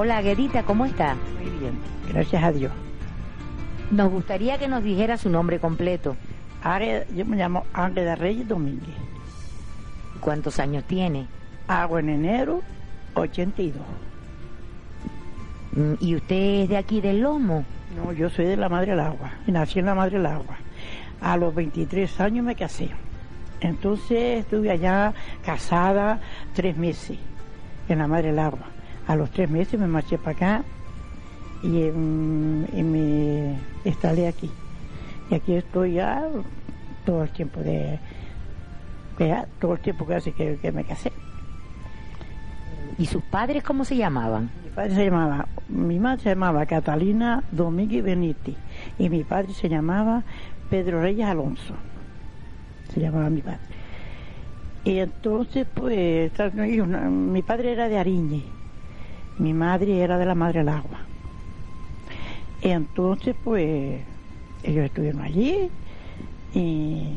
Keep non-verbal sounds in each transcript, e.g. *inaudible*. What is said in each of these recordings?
Hola, Aguedita, ¿cómo está? Muy bien, gracias a Dios. Nos gustaría que nos dijera su nombre completo. Águeda- yo me llamo Ángela Reyes Domínguez. ¿Cuántos años tiene? Hago en enero 82. Mm, ¿Y usted es de aquí del Lomo? No, yo soy de la Madre del Agua. Nací en la Madre del Agua. A los 23 años me casé. Entonces estuve allá casada tres meses en la Madre del Agua. A los tres meses me marché para acá y, mm, y me instalé aquí. Y aquí estoy ya todo el tiempo de, de- todo el tiempo que hace que, que me casé. ¿Y sus padres cómo se llamaban? Mi padre se llamaba, mi madre se llamaba Catalina Domínguez Benítez y mi padre se llamaba Pedro Reyes Alonso. Se llamaba mi padre. Y entonces, pues, mi padre era de Ariñe, mi madre era de la Madre del Agua. Y entonces, pues, ellos estuvieron allí y,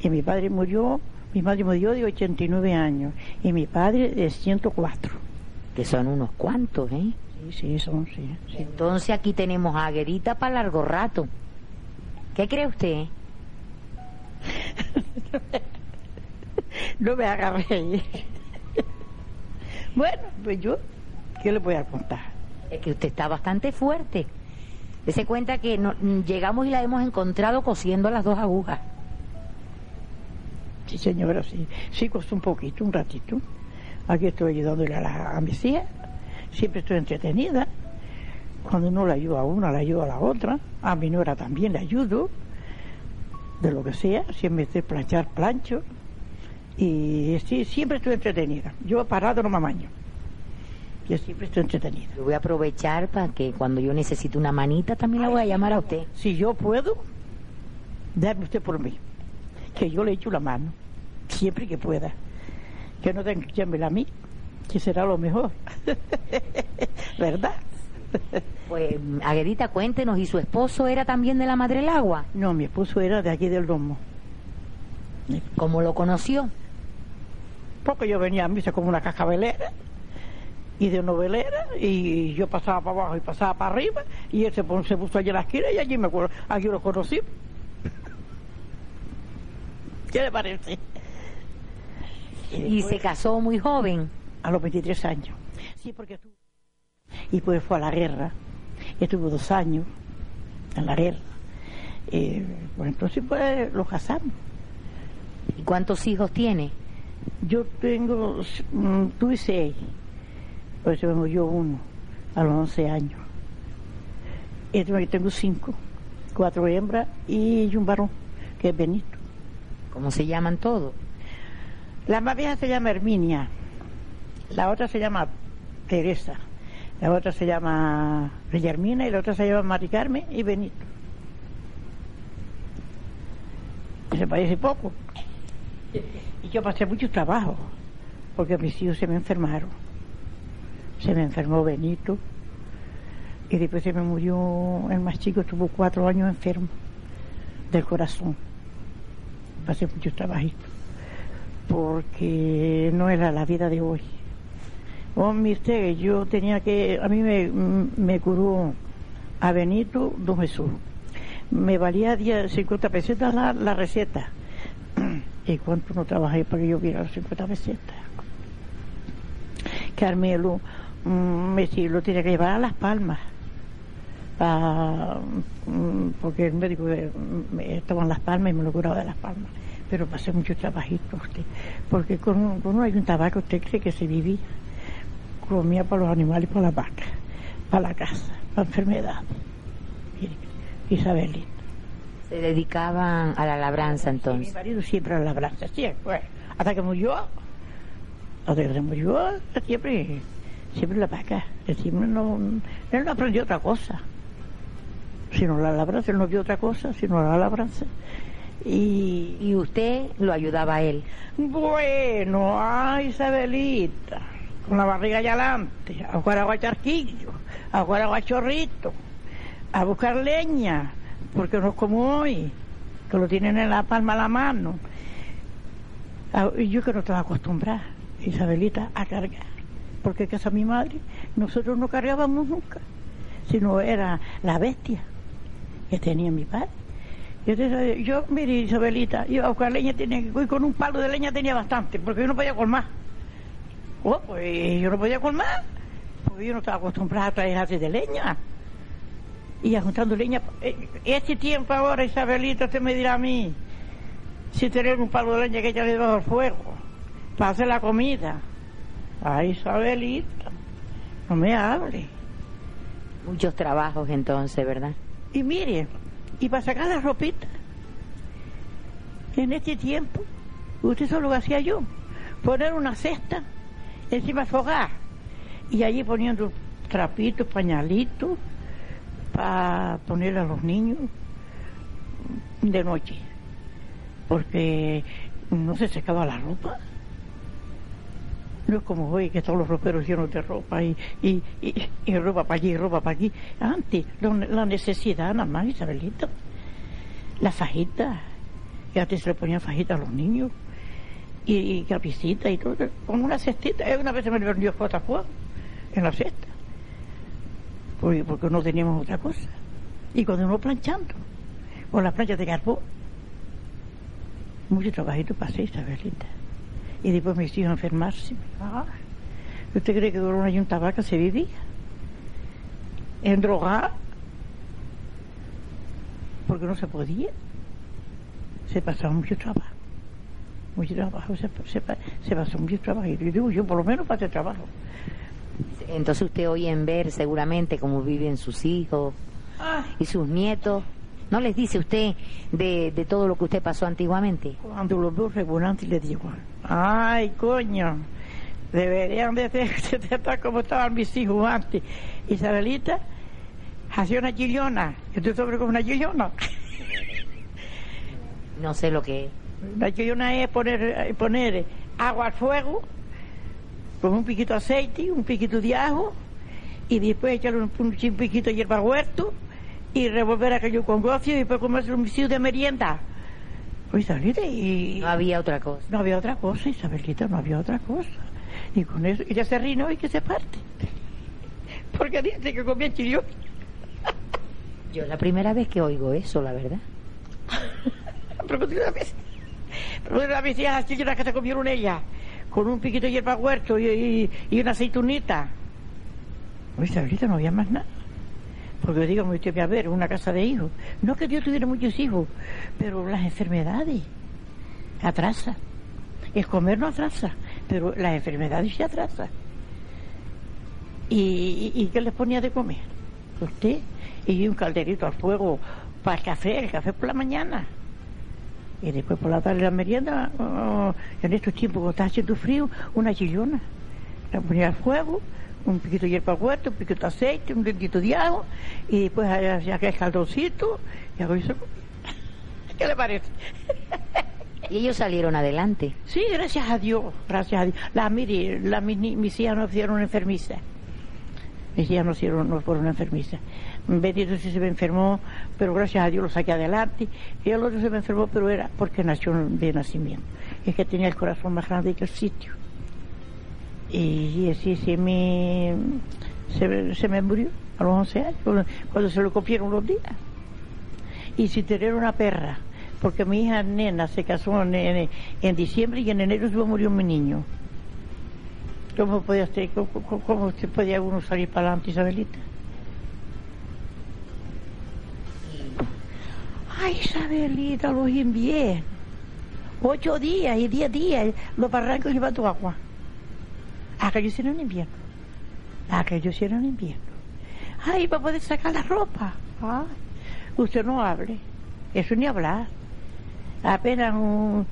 y mi padre murió, mi madre murió de 89 años y mi padre de 104. Que son unos cuantos, ¿eh? Sí, sí, son, sí. sí. Entonces aquí tenemos a para largo rato. ¿Qué cree usted? *laughs* No me haga reír. bueno, pues yo, ¿qué le voy a contar? Es que usted está bastante fuerte. Dese cuenta que no- mm, llegamos y la hemos encontrado cosiendo las dos agujas. Sí, señora, sí. Sí, costó un poquito, un ratito. Aquí estoy ayudándole a, la, a mis hijas. Siempre estoy entretenida. Cuando uno le ayuda a una, le ayuda a la otra. A mi nuera también le ayudo. De lo que sea. Siempre estoy planchar, plancho. Y sí, siempre estoy entretenida. Yo parado no me amaño. Yo siempre estoy entretenida. Yo voy a aprovechar para que cuando yo necesite una manita también la voy a llamar a usted. Si yo puedo, déjame usted por mí, que yo le echo la mano, siempre que pueda. Que no tenga que a mí, que será lo mejor. *laughs* ¿Verdad? Pues, Aguedita, cuéntenos, ¿y su esposo era también de la Madre del Agua? No, mi esposo era de aquí del Lomo. ¿Cómo lo conoció? Porque yo venía a misa como una cascabelera y de novelera y yo pasaba para abajo y pasaba para arriba y él se, pon- se puso allí en la esquina y allí me acuerdo, aquí lo conocí. *laughs* ¿Qué le parece? Y se casó muy joven. a los 23 años. Sí, porque estuvo. Y pues fue a la guerra. Estuvo dos años en la guerra. Eh, pues entonces pues lo casamos. ¿Y cuántos hijos tiene? Yo tengo, mm, tuve seis. Pues se me murió uno a los 11 años. Tengo- tengo cinco. Cuatro hembras y un varón, que es Benito. ¿Cómo se llaman todos? La más vieja se llama Herminia, la otra se llama Teresa, la otra se llama Guillermina y la otra se llama Mari Carmen y Benito. Se parece poco. Y yo pasé mucho trabajo, porque mis hijos se me enfermaron. Se me enfermó Benito y después se me murió el más chico, estuvo cuatro años enfermo del corazón. Pasé muchos trabajitos porque no era la vida de hoy. Oh, usted, yo tenía que, a mí me, curó a Benito Don Jesús. Me valía 10, 50 pesetas la, la receta. *clears throat* ¿Y cuánto no trabajé para que yo viera las 50 pesetas? Carmelo, mm, me sí, lo tenía que llevar a Las Palmas. pa- mm, porque el médico eh, me- estaba en Las Palmas y me lo curaba de Las Palmas. Pero pasé mucho trabajito usted. Porque con, con uno hay un tabaco, usted cree que se vivía. Comía para los animales, para las vacas, para la casa, para enfermedades. Mire, Isabelita. Se dedicaban a la labranza Mi entonces. marido siempre a la labranza, siempre. pues, Hasta que murió. Hasta que se murió, siempre, siempre la vaca. Siempre no, él no aprendió otra cosa. Sino la labranza, él no vio otra cosa, sino la labranza. Y Y usted lo ayudaba a él. bueno, ay Isabelita, con la barriga allá adelante, a jugar agua charquillo, a jugar agua chorrito, a buscar leña, porque no es como hoy, que lo tienen en la palma de la mano. Ah, Y yo que no estaba acostumbrada, Isabelita, a cargar, porque casa mi madre nosotros no cargábamos nunca, sino era la bestia que tenía mi padre. Yo, yo mire, Isabelita, yo a buscar leña tenía que con un palo de leña tenía bastante, porque yo no podía colmar. Oh, pues yo no podía colmar, porque yo no estaba acostumbrada a traer de leña. Y juntando leña. Eh, este tiempo ahora, Isabelita, usted me dirá a mí, si tener un palo de leña que echarle debajo del fuego, para hacer la comida. Ay, Isabelita, no me hable. Muchos trabajos entonces, ¿verdad? Y mire, y para sacar la ropita, en este tiempo, usted solo lo hacía yo, poner una cesta encima fogar y allí poniendo trapitos, pañalitos, para poner a los niños de noche, porque no se secaba la ropa. No es como hoy que todos los roperos llenos de ropa y, y, y, ropa para allí y ropa para aquí. Antes, la necesidad nada más, Isabelito. La fajita, que antes se le ponían fajita a los niños y, y y todo, con una cestita. Una vez se me vendió fuego en la cesta porque, porque no teníamos otra cosa. Y cuando uno planchando, con las planchas de carbón, mucho trabajito pasé, Isabelita. Y después me hicieron enfermarse. Ah, ¿Usted cree que con una yunta vaca se vivía? En drogar, porque no se podía. Se pasaba mucho trabajo. Mucho trabajo, se, se, pasó mucho trabajo. Y digo, yo por lo menos pasé trabajo. Entonces usted hoy en ver seguramente cómo viven sus hijos ah. y sus nietos. ¿No les dice usted de, de, todo lo que usted pasó antiguamente? Cuando los veo regulantes les digo, ay, coño, deberían de estar *laughs* como estaban mis hijos antes. Isabelita hacía una chillona. ¿Usted sabe cómo es una chillona? No sé lo que es. La chillona es poner, poner agua al fuego con un piquito de aceite, un piquito de ajo, y después echarle un, un, piquito de hierba huerto, y revolver aquello con gocio, y después comerse un misil de merienda. Pues, y... No había otra cosa. No había otra cosa, Isabelita, no había otra cosa. Y con eso, y ya se rino y que se parte. Porque dice que comía chillón. Yo la primera vez que oigo eso, la verdad. Pero la vez. Pero la vez las chillonas que se comieron ella con un piquito de hierba huerto y, una aceitunita. Oye, ahorita no había más nada. Porque digo, me voy a ver, una casa de hijos. No que Dios tuviera muchos hijos, pero las enfermedades atrasan. El comer no atrasa, pero las enfermedades se atrasan. ¿Y, y, qué les ponía de comer? Usted, y un calderito al fuego para el café, el café por la mañana. Y después por la tarde la merienda, oh, en estos tiempos cuando está haciendo frío, una chillona. La ponía al fuego, un piquito de hierba huerta, un piquito de aceite, un dentito de y después hacía aquel caldoncito, y hago eso. ¿Qué le parece? y ellos salieron adelante. Sí, gracias a Dios, gracias a Dios. La, mire, la, mis, hijas no hicieron enfermiza. Mis hijas no, hicieron, no fueron enfermizas. Bendito si se me enfermó, pero gracias a Dios lo saqué adelante. Y el otro se me enfermó, pero era porque nació de nacimiento. Es que tenía el corazón más grande que el sitio. Y, así se me, se, me murió a los 11 años, cuando, se lo cogieron los días. Y si tener una perra, porque mi hija nena se casó en, en, diciembre y en enero se murió mi niño. ¿Cómo podía, cómo, cómo podía uno salir para adelante, Isabelita? Ay, Isabelita, los inviernos. Ocho días y diez días los barrancos llevan tu agua. Aquello sí era un invierno. Aquello sí era un invierno. Ay, para poder sacar la ropa. Ay, usted no hable. Eso ni hablar. Apenas un,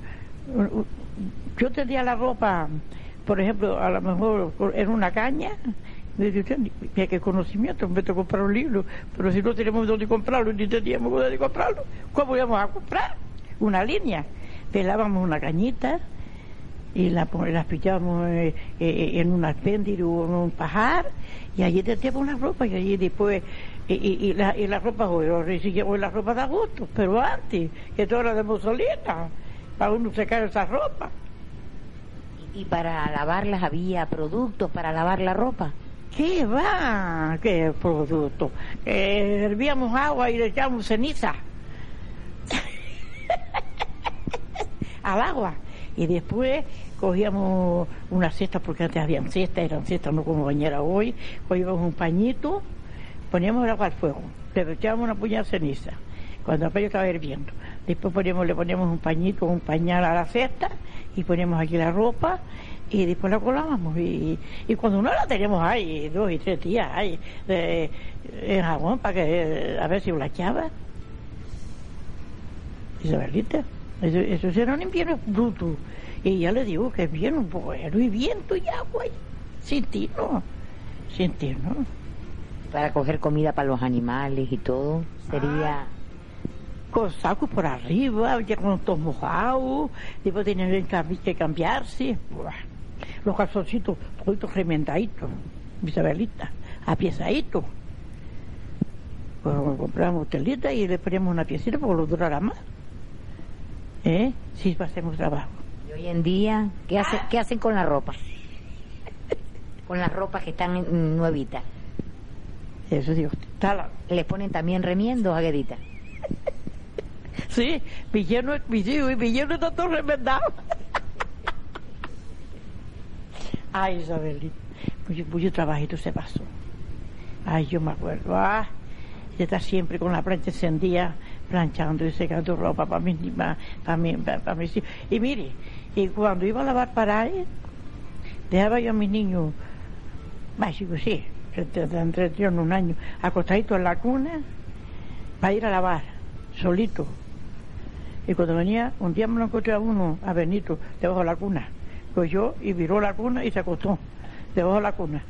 yo tendría la ropa, por ejemplo, a lo mejor en una caña, me dice mira qué conocimiento, me tengo comprar un libro, pero si no tenemos dónde comprarlo, ni teníamos dónde comprarlo, ¿cómo íbamos a comprar? Una línea. Pelábamos una cañita y la, las pichábamos eh, eh, en un apéndice o en un pajar y allí teníamos una ropa y allí después y, la, y la ropa hoy, hoy la ropa da gusto, pero antes, que todo era de Mussolina, para uno secar esa ropa. ¿Y para lavarlas había productos para lavar la ropa? ¿Qué va? ¿Qué producto? Eh, hervíamos agua y le echamos ceniza *laughs* al agua. Y después cogíamos una cesta, porque antes habían cestas, eran cestas, no como bañera hoy. Cogíamos un pañito, poníamos el agua al fuego, le echábamos una puñada de ceniza, cuando el estaba hirviendo. Después poníamos, le poníamos un pañito, un pañal a la cesta, y poníamos aquí la ropa, y después la colábamos y, cuando no la teníamos ahí dos y tres días ahí eh, en jabón para que a ver si la echaba Isabelita eso, eso era un invierno bruto y ya le digo que es bien un bueno y viento y agua y, sin ti no sin para coger comida para los animales y todo sería ah, con sacos por arriba, ya con todos mojados, después tenían que cambiarse. Buah los calzoncitos todos remendaditos, Isabelita, apiezaditos. Pues compramos telita y le poníamos una piecita porque lo durará más. ¿Eh? Si hacemos trabajo. Y hoy en día, ¿qué, hace, ¿qué hacen con la ropa? con las ropas que están nuevitas. Eso digo, la... ¿Les ponen también remiendos, Aguedita? sí, mi yerno, mi hijo y mi está todo remendado. Ay, Isabelita, mucho, mucho trabajito se pasó. Ay, yo me acuerdo, ah, ella está siempre con la plancha encendida, planchando y secando ropa para mis para, para, mí, para, mis hijos. Y mire, y cuando iba a lavar para él, dejaba yo a mis niños, digo, sí, en un año, acostaditos en la cuna, para ir a lavar, solito. Y cuando venía, un día me lo encontré a uno, a Benito, debajo de la cuna yo y viró la cuna y se acostó debajo de la cuna.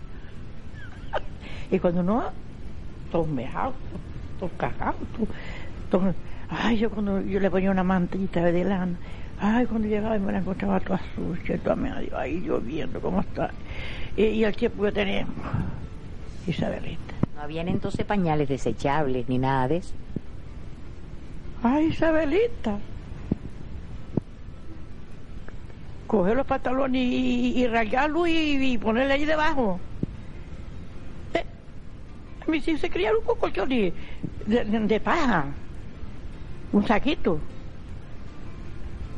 *laughs* y cuando no, todos mejados, todos cagados, todos, ay, yo cuando yo le ponía una mantita de lana, ay, cuando llegaba y me la encontraba toda sucia, toda medio ahí lloviendo, ¿cómo está? Y, y el tiempo que tenemos, Isabelita. No habían entonces pañales desechables ni nada de eso. Ay, Isabelita, coger los pantalones y, y, y, ponerle ahí debajo. Eh, mis hijos se criaron un colchón de, de, paja, un saquito.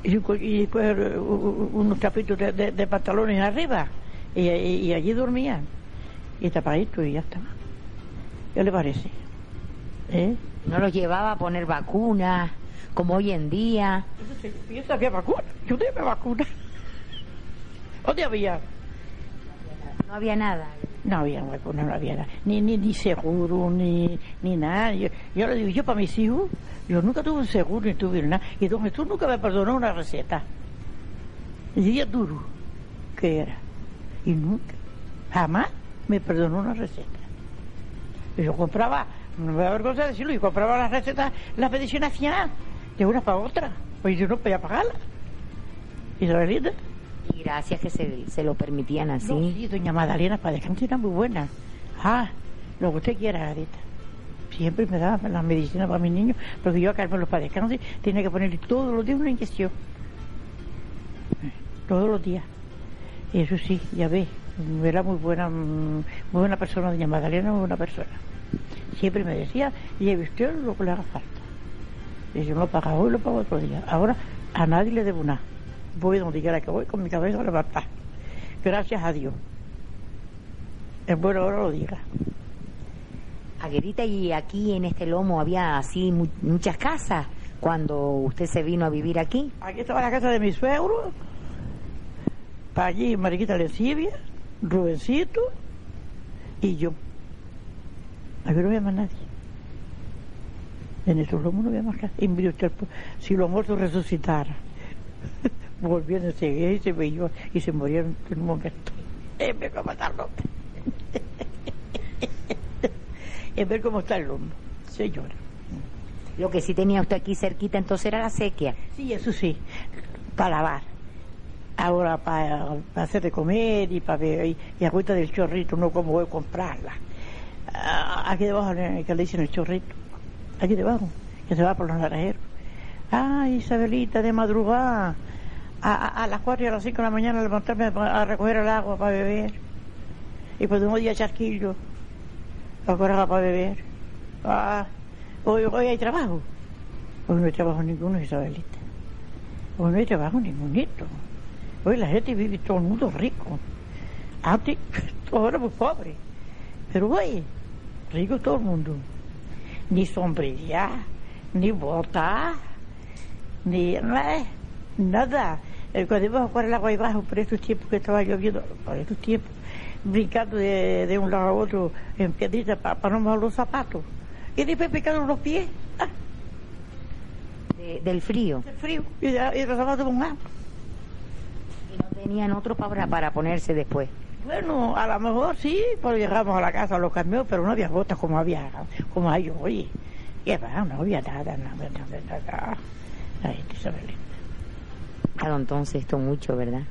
Y, después unos trapitos de, pantalones arriba. Y, allí dormían. Y tapadito y ya está. ¿Qué le parece? ¿Eh? No los llevaba a poner vacunas, como hoy en día. Yo sabía vacuna, yo tenía vacuna. ¿Dónde había? No había nada. No había nada. Ni, seguro, ni, nada. Yo, yo le digo, yo para mis hijos, yo nunca tuve un seguro ni tuve nada. Y don Jesús nunca me perdonó una receta. Día duro que era. Y nunca, jamás me perdonó una receta. Yo compraba, no me da vergüenza decirlo, yo compraba las recetas, las medicinas de una para otra. Pues yo no podía pagarlas. ¿Y la verdad? Y gracias que se, se lo permitían así. sí, doña Madalena para descansar era muy buena. Ah, lo que usted quiera, Garita. Siempre me daba la medicina para mis niños, porque yo a Carmen para descansar tenía que ponerle todos los días una inyección. Todos los días. Eso sí, ya ve, era muy buena, muy buena persona, doña Magdalena, muy buena persona. Siempre me decía, lleve usted lo que le haga falta. Y yo lo pago hoy, lo pago otro día. Ahora a nadie le debo nada voy donde quiera que voy con mi cabeza levantada. Gracias a Dios. Es bueno ahora lo diga. Aguerita, y aquí en este lomo había así muchas casas cuando usted se vino a vivir aquí. Aquí estaba la casa de mi suegro, para allí Mariquita Lencibia, Rubencito y yo. Aquí no había más nadie. En estos lomos no había más casa. Y mire usted, si los muertos resucitaran *laughs* volvieron a seguir y se veía y se murieron en un momento. *laughs* En vez de matarlo. en ver cómo está el lomo, *laughs* señora. Lo que sí tenía usted aquí cerquita entonces era la sequía. Sí, eso sí, para lavar. Ahora para, hacer de comer y para ver, y, y agüita del chorrito, no como voy a comprarla. Ah, aquí debajo, que le dicen el chorrito, aquí debajo, que se va por los naranjeros. Ay, Isabelita, de madrugada, a, a, las 4 y a las 5 de la mañana levantarme a recoger el agua para beber. Y pues un día charquillo, ahora para beber. Ah, hoy, hoy hay trabajo. Hoy no hay trabajo ninguno, Isabelita. Hoy no hay trabajo ningunito. Hoy la gente vive todo el mundo rico. Antes *laughs* todos éramos pobres. Pero hoy, rico todo el mundo. Ni sombrilla, ni bota, ni nada. Cuando íbamos a jugar el agua ahí abajo, por estos tiempos que estaba lloviendo, por estos tiempos, brincando de, de un lado a otro en piedritas para no mojar los zapatos. Y después picando los pies, ah, De- del frío. de frío, y, ya- y los zapatos con agua. Y no tenían otro para, para ponerse después. Bueno, a lo mejor sí, pues llegamos a la casa, los cambió, pero no había botas como había, como hay hoy. Y no había nada, nada, nada, nada. Isabelita. Claro, entonces esto mucho, ¿verdad?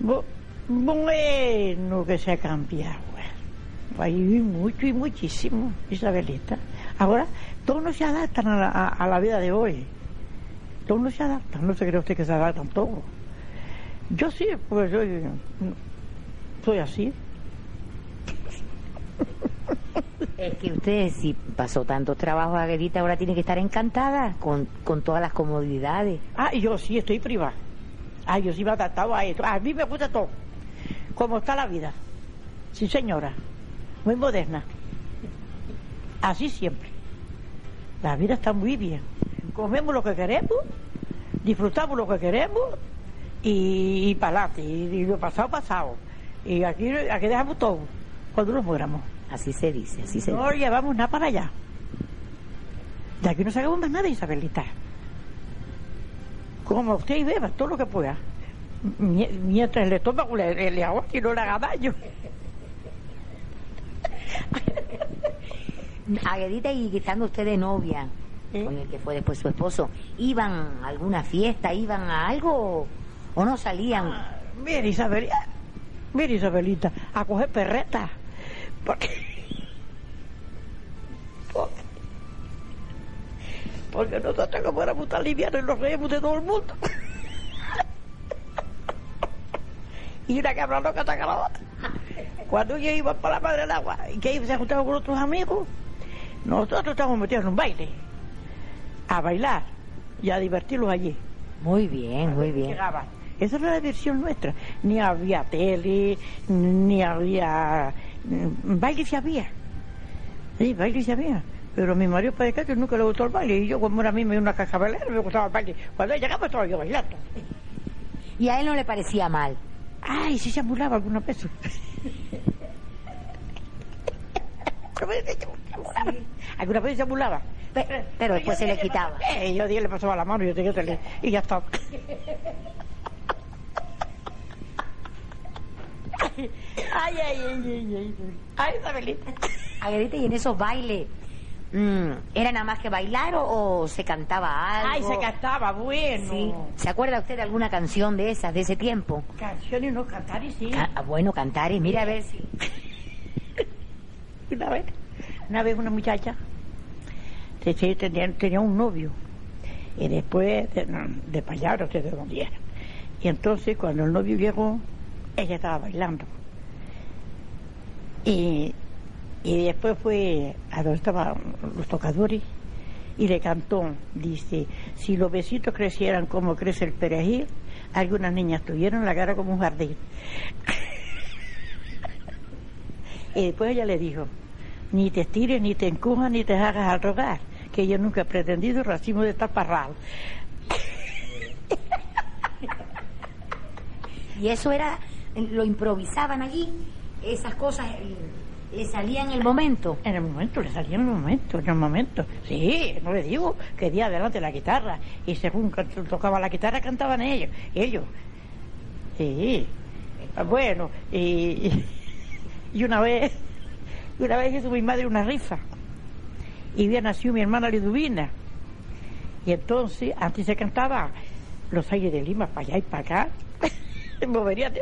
Bu- Bueno, que se ha cambiado. Hay mucho y muchísimo, Isabelita. Ahora, todos no se adaptan a la, a- a la vida de hoy. Todos no se adaptan. No se cree usted que se adaptan todos. Yo sí, pues yo soy así. *laughs* Es que usted, si pasó tantos trabajos, Aguedita, ahora tiene que estar encantada con, con todas las comodidades. Ah, yo sí estoy privada. Ah, yo sí me adaptado a esto. A mí me gusta todo. Como está la vida. Sí, señora. Muy moderna. Así siempre. La vida está muy bien. Comemos lo que queremos, disfrutamos lo que queremos y, y para adelante. Y, y lo pasado, pasado. Y aquí, aquí dejamos todo cuando nos muéramos. Así se dice, así se No llevamos nada para allá. De aquí no sacamos más nada, Isabelita. Como usted y beba todo lo que pueda. Mie- Mientras el estómago le, le y no le haga daño. *laughs* Aguedita, y estando usted de novia, ¿Eh? con el que fue después su esposo, ¿iban a alguna fiesta, iban a algo o, no salían? Mire, Isabelita. Mire, Isabelita, a coger perreta. Porque. Porque, porque nosotros como éramos tan livianos nos reímos de todo el mundo. *laughs* y una cabra loca ataca la otra. Cuando ellos iban para la madre del agua y que se juntaban con otros amigos, nosotros estábamos metidos en un baile. A bailar y a divertirlos allí. Muy bien, muy bien. Llegaban. Esa era la diversión nuestra. Ni había tele, ni había... mm, Baile sí había. Sí, baile sí había. Pero mi marido para que nunca le gustó el baile. Y yo, como era a mí, me una cascabelera, me gustaba el baile. Cuando él llegaba, estaba yo bailando. Y a él no le parecía mal. Ay, sí se ambulaba algunas veces. Algunas veces se ambulaba. Pe- Pero después se le quitaba. Eh, yo día le pasaba la mano y yo. Y ya está. Ay, ay, ay, ay, ay. Ay, Isabelita. Aguedita, y en esos bailes, mm, ¿era nada más que bailar o, o se cantaba algo? Ay, se cantaba, bueno. Sí. ¿Se acuerda usted de alguna canción de esas, de ese tiempo? Canciones no cantar y sí. Ca- ah, bueno, cantar y mira a ver si... Una vez, una vez una muchacha tenía, tenía un novio y después de, de allá, no sé de dónde era. Y entonces cuando el novio llegó, ella estaba bailando. Y, y después fue a donde estaban los tocadores y le cantó, dice, si los besitos crecieran como crece el perejil, algunas niñas tuvieron la cara como un jardín. *laughs* Y después ella le dijo, ni te estires, ni te encujas, ni te hagas al rogar, que yo nunca he pretendido racimo de taparral. Y eso era, lo improvisaban allí, esas cosas eh, le salían en el momento. En el momento, le salía en el momento, en el momento. Sí, no le digo que día adelante la guitarra, y según tocaba la guitarra cantaban ellos, ellos. Sí, bueno, y, y una vez, una vez hizo mi madre una rifa, y había nacido mi hermana Liduvina, y entonces, antes se cantaba los aires de Lima para allá y para acá, *laughs* movería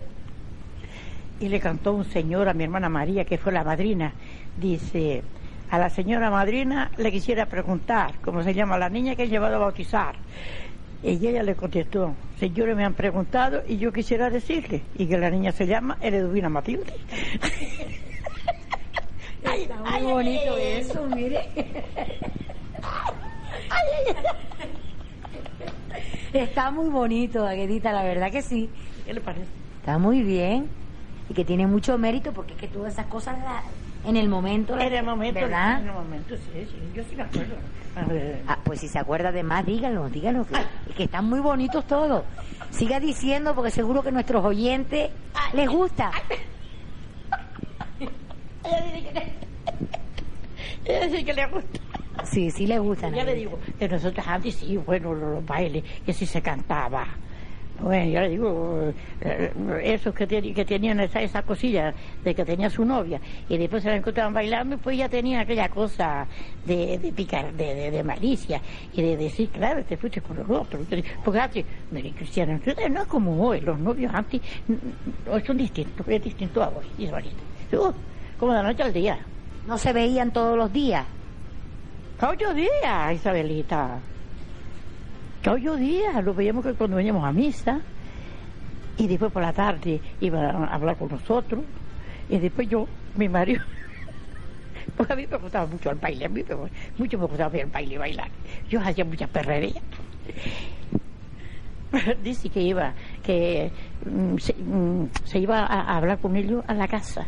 y le cantó un señor a mi hermana María, que fue la madrina. Dice, a la señora madrina le quisiera preguntar cómo se llama la niña que he llevado a bautizar. Y ella le contestó, señores me han preguntado y yo quisiera decirle, y que la niña se llama Ereduvina Matilde. *laughs* Está muy bonito eso, mire. Está muy bonito, Aguedita, la verdad que sí. ¿Qué le parece? Está muy bien. Y que tiene mucho mérito porque es que todas esas cosas la- en el momento. En el momento, ¿Verdad? en el momento, sí, sí, yo sí me acuerdo. Ah, pues si se acuerda de más, díganlo, díganlo, que, que están muy bonitos todos. Siga diciendo porque seguro que a nuestros oyentes les gusta. Ella dice que le, ella dice que le gusta. Sí, sí les gustan. Ya le digo, que nosotros antes sí, bueno, los bailes, que sí se cantaba. Bueno, ya le digo, eh, esos que, que tenían esa, esa cosilla de que tenía su novia y después se la encontraban bailando, pues ya tenían aquella cosa de, de picar, de, de, de malicia y de decir, claro, te fuiste con los otros. Porque antes, mire, Cristiana, no es como hoy, los novios antes hoy son distintos, es distinto a hoy, Isabelita. Uh, como de la noche al día. No se veían todos los días. Ocho días, Isabelita. Ocho días, lo veíamos que cuando veníamos a misa y después por la tarde iba a hablar con nosotros y después yo, mi marido, *laughs* porque a mí me gustaba mucho el baile, a mí mucho me gustaba ver el baile y bailar. Yo hacía muchas perrerías. *laughs* Dice que iba, que mm, se, mm, se iba a, hablar con ellos a la casa.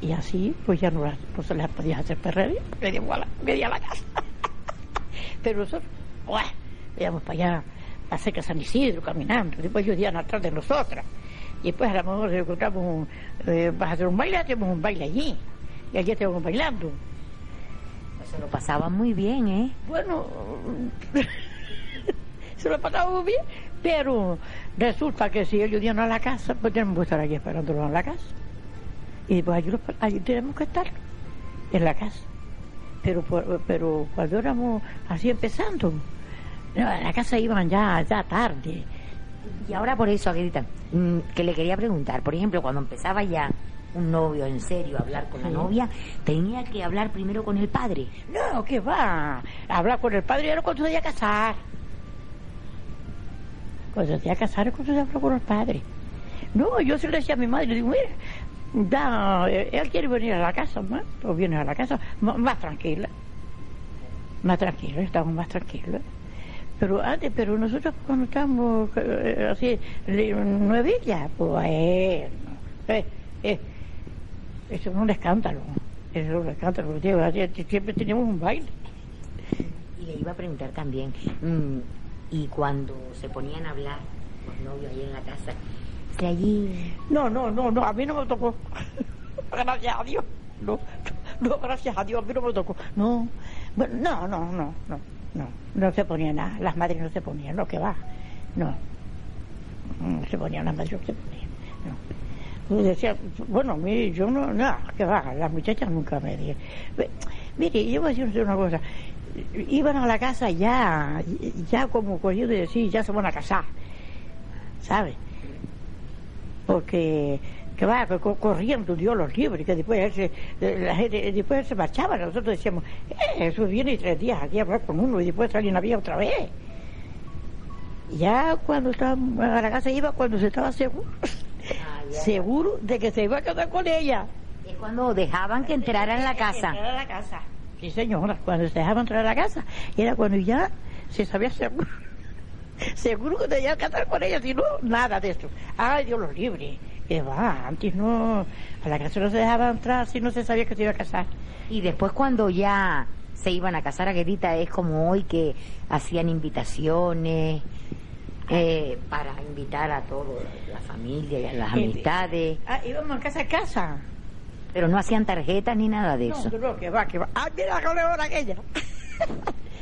Y así, pues ya no, las- se les podía hacer perrería, me dio a me dio a la casa. Pero nosotros, ¡buah! íbamos para allá, a cerca de San Isidro, caminando. Después ellos iban atrás de nosotras. Y después a lo mejor encontramos, un, eh, vas a hacer un baile, hacemos un baile allí. Y allí estamos bailando. Se lo pasaban muy bien, ¿eh? Bueno, *laughs* se lo pasamos bien, pero resulta que si ellos iban a la casa, pues tenemos que estar aquí esperándolos en la casa. Y pues allí, allí tenemos que estar, en la casa. Pero, pero cuando éramos así empezando, no, a la casa iban ya, ya tarde. Y ahora por eso, Aguedita, mm, que le quería preguntar, por ejemplo, cuando empezaba ya un novio en serio a hablar con la Sí. novia, tenía que hablar primero con el padre. No, que va. Hablar con el padre era cuando se iba a casar. Cuando se iba a casar es cuando se habló con el padre. No, yo se le decía a mi madre, le digo, mira, da, eh, él quiere venir a la casa, ¿no? pues viene a la casa, más tranquila. Más tranquila, estamos más tranquilos. Pero antes, pero nosotros cuando estábamos eh, así, nuevillas, pues bueno, eh, eh, eso es un escándalo. Eso es un escándalo. Siempre teníamos un baile. Y le iba a preguntar también, mm, y cuando se ponían a hablar los novios ahí en la casa, No, no, no, no, a mí no me tocó. *laughs* gracias a Dios. No, no, gracias a Dios, a mí no me tocó. No, bueno, no, no, no, no, no, no se ponía nada. Las madres no se ponían, lo que va. No, no se ponían, las madres no se ponían. No. Pues decía, bueno, mí, yo no, no, que va, las muchachas nunca me dijeron. Ve, Mire, yo voy a decir una cosa. Iban a la casa ya, ya como cogido de decir, ya se van a casar. ¿Sabes? Porque que va corriendo Dios los libres que después él se, eh, la gente después él se marchaba nosotros decíamos eh, eso viene tres días aquí a hablar con uno y después sale en la vía otra vez ya cuando estaba a la casa iba cuando se estaba seguro seguro de que se iba a casar con ella. Es cuando dejaban que entrara en la casa. A la casa. Sí señora cuando se dejaba entrar a la casa era cuando ya se sabía seguro *laughs* seguro que tenía que casar con ella si no nada de eso ay Dios los libre que va antes no a la casa no se dejaba entrar si no se sabía que se iba a casar Y después cuando ya se iban a casar, Aguedita, es como hoy que hacían invitaciones eh, para invitar a toda la familia y a las amistades, ah, íbamos casa a casa pero no hacían tarjetas ni nada de eso. no, que va, que va. Ah, mira la aquella. *laughs*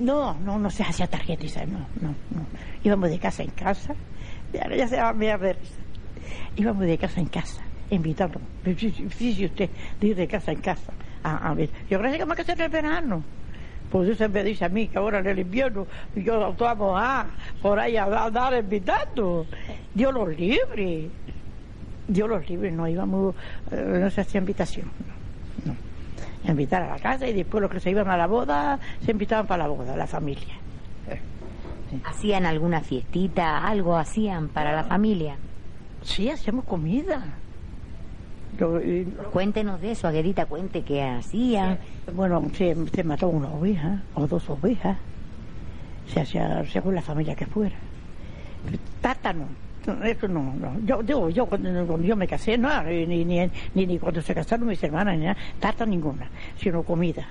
no, no, no se hacía tarjeta, Isa, no, no, no. Íbamos de casa en casa. Ya, se va a ver. Íbamos de casa en casa, invitando. Fíjese usted, de ir de casa en casa. A, ver. Yo creo que a casar en el verano. Pues eso me dice a mí que ahora en el invierno yo vamos a por ahí a andar invitando. Dios los libre. Dios los libre, no íbamos, eh, no se hacía invitación. Invitar a la casa y después los que se iban a la boda se invitaban para la boda, la familia. ¿Hacían alguna fiestita, algo hacían para la familia? Sí, hacíamos comida. Yo- y- Cuéntenos de eso, Aguedita, cuente qué hacían. bueno, se, se mató una oveja o dos ovejas. Se hacía según la familia que fuera. Tátano. Eso no, no. Yo digo, yo cuando, cuando yo me casé, no, ni, ni, ni, ni cuando se casaron mis hermanas, ni nada, tarta ninguna, sino comida.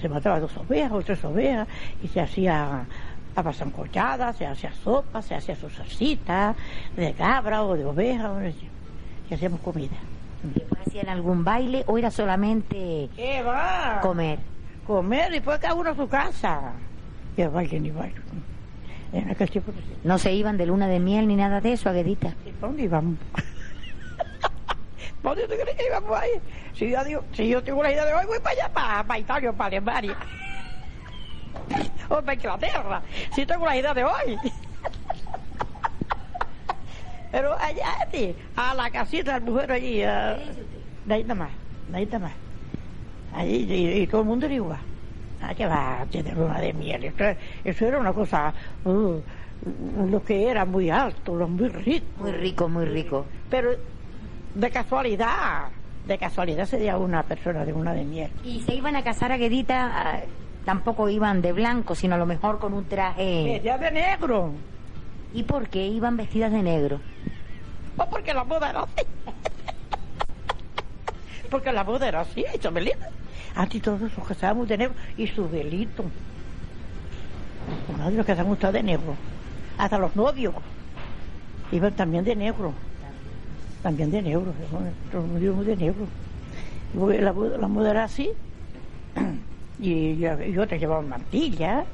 Se mataba dos ovejas o tres ovejas y se hacía papas sancochadas, se hacía sopa, se hacía su salsita de cabra o de oveja, y hacíamos comida. ¿Después hacían algún baile o era solamente ¿Qué va? comer? comer y después cada uno a su casa. Que baile ni baile. En aquel tiempo no se iban de luna de miel ni nada de eso, Aguedita. ¿Y ¿Para dónde íbamos? *laughs* ¿Para dónde te crees que íbamos ahí? Si yo, digo, si yo tengo la idea de hoy, voy para allá, para, para Italia o para Alemania. *laughs* O para Inglaterra. Si tengo la idea de hoy. *laughs* Pero allá, a la casita del mujer allí. a- de ahí nada más, de ahí nada más. Allí, y, y todo el mundo era igual. Ah, que va, tener de miel. Eso, eso era una cosa, uh, lo que era muy alto, lo muy rico. Muy rico, muy rico. Pero de casualidad, de casualidad sería una persona de una de miel. Y se iban a casar Aguedita, ah, tampoco iban de blanco, sino a lo mejor con un traje. Ya de negro. ¿Y por qué iban vestidas de negro? O porque la boda era así. *laughs* porque la boda era así, Isabelita. Antes todos nos casábamos de negro y su velito. Nadie nos casamos todos de negro. Hasta los novios iban también de negro. También de negro, íbamos de negro. La, la era así. *clears throat* Y, y, y otras llevaban mantilla,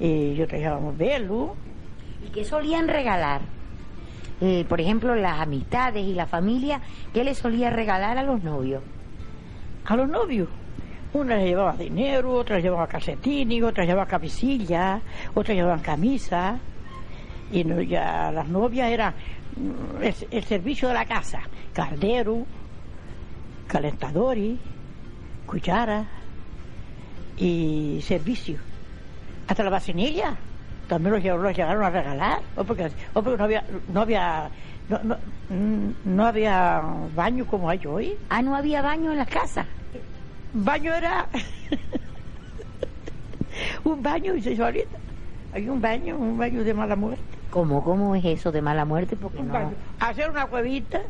y otras llevaban velo. ¿Y qué solían regalar? Eh, por ejemplo, las amistades y la familia, ¿qué les solía regalar a los novios? a los novios. Una le llevaba dinero, otra le llevaba calcetines, otra llevaba camisilla, otra llevaban camisa. Y no, ya las novias eran mm, el, servicio de la casa, caldero, calentadores, cuchara y servicio. Hasta la vacinilla también los, los llegaron a regalar, o porque, o porque no había, no había, no, no, mm, no había baño como hay hoy. Ah, no había baño en las casas. Baño era *laughs* un baño, dice ahorita. Hay un baño, un baño de mala muerte. ¿Cómo, cómo es eso de mala muerte? Porque Un no. baño. Hacer una cuevita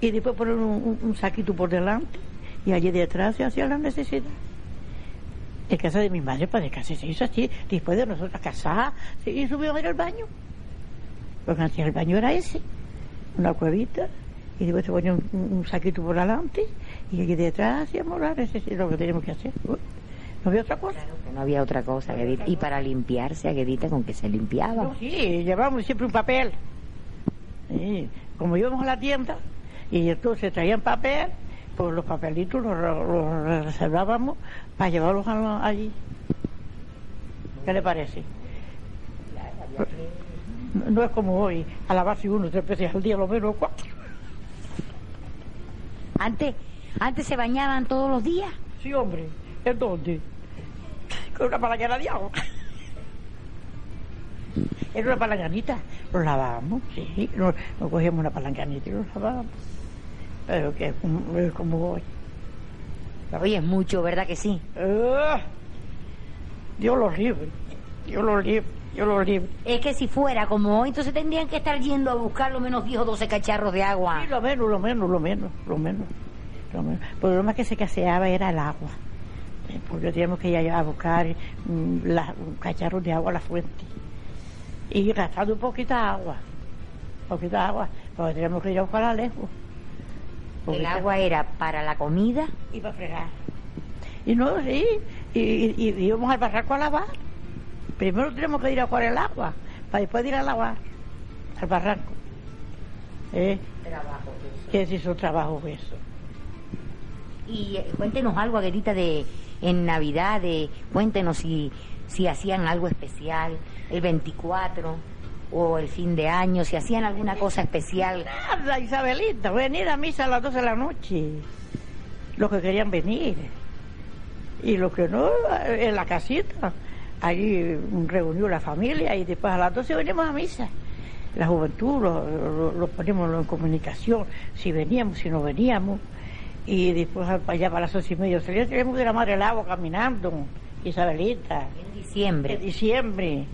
y después poner un, un- un saquito por delante y allí detrás se hacía la necesidad. En casa de mi madre, para casa se hizo así. Después de nosotros casar, y subimos a ir al baño. Porque antes el baño era ese, una cuevita, y después se ponía un, un- un saquito por delante, y allí detrás hacíamos la necesidad, lo que teníamos que hacer. Uy, No había otra cosa. Que no había otra cosa, Aguedita. Y para limpiarse, Aguedita, con que se limpiaba. No, sí, llevábamos siempre un papel. Sí, como íbamos a la tienda y entonces traían papel, pues los papelitos los, los reservábamos para llevarlos a allí. ¿Qué le parece? No, no es como hoy, a lavarse uno tres veces al día, lo menos cuatro. Antes, antes se bañaban todos los días. Sí, hombre, ¿en dónde? Con una palangana de agua. Era una palanganita, lo lavábamos, sí, nos, nos cogíamos una palanganita y lo lavábamos. Pero que es como, hoy. Oye, es mucho, ¿verdad que sí? ¡Ah! Dios lo libre, Dios lo libre, Dios lo libre. Es que si fuera como hoy, entonces tendrían que estar yendo a buscar lo menos 10 o 12 cacharros de agua. Sí, lo menos, lo menos, lo menos, lo menos. Lo más que se caseaba era el agua. Porque teníamos que ir a buscar mm, la- un cacharro de agua a la fuente. Y gastando un poquito de agua. Poquita agua. Porque teníamos que ir a buscarla lejos. El agua era para la comida. Y para fregar. Y no, sí. Y, y- y íbamos al barranco a lavar. Primero tenemos que ir a jugar el agua. Para después ir a lavar. Al barranco. ¿Eh? Trabajo. ¿Qué es eso trabajo eso? Y eh, cuéntenos algo, Aguerita, de en Navidad, de, cuéntenos si, si hacían algo especial el 24 o el fin de año, si hacían alguna cosa especial. Nada, Isabelita, venir a misa a las 12 de la noche. Los que querían venir. Y los que no, en la casita. allí reunió la familia y después a las 12 venimos a misa. La juventud lo, lo, ponemos en comunicación, si veníamos, si no veníamos. Y después allá para las once y media tenemos de la Madre del Agua caminando, Isabelita. En diciembre. En diciembre.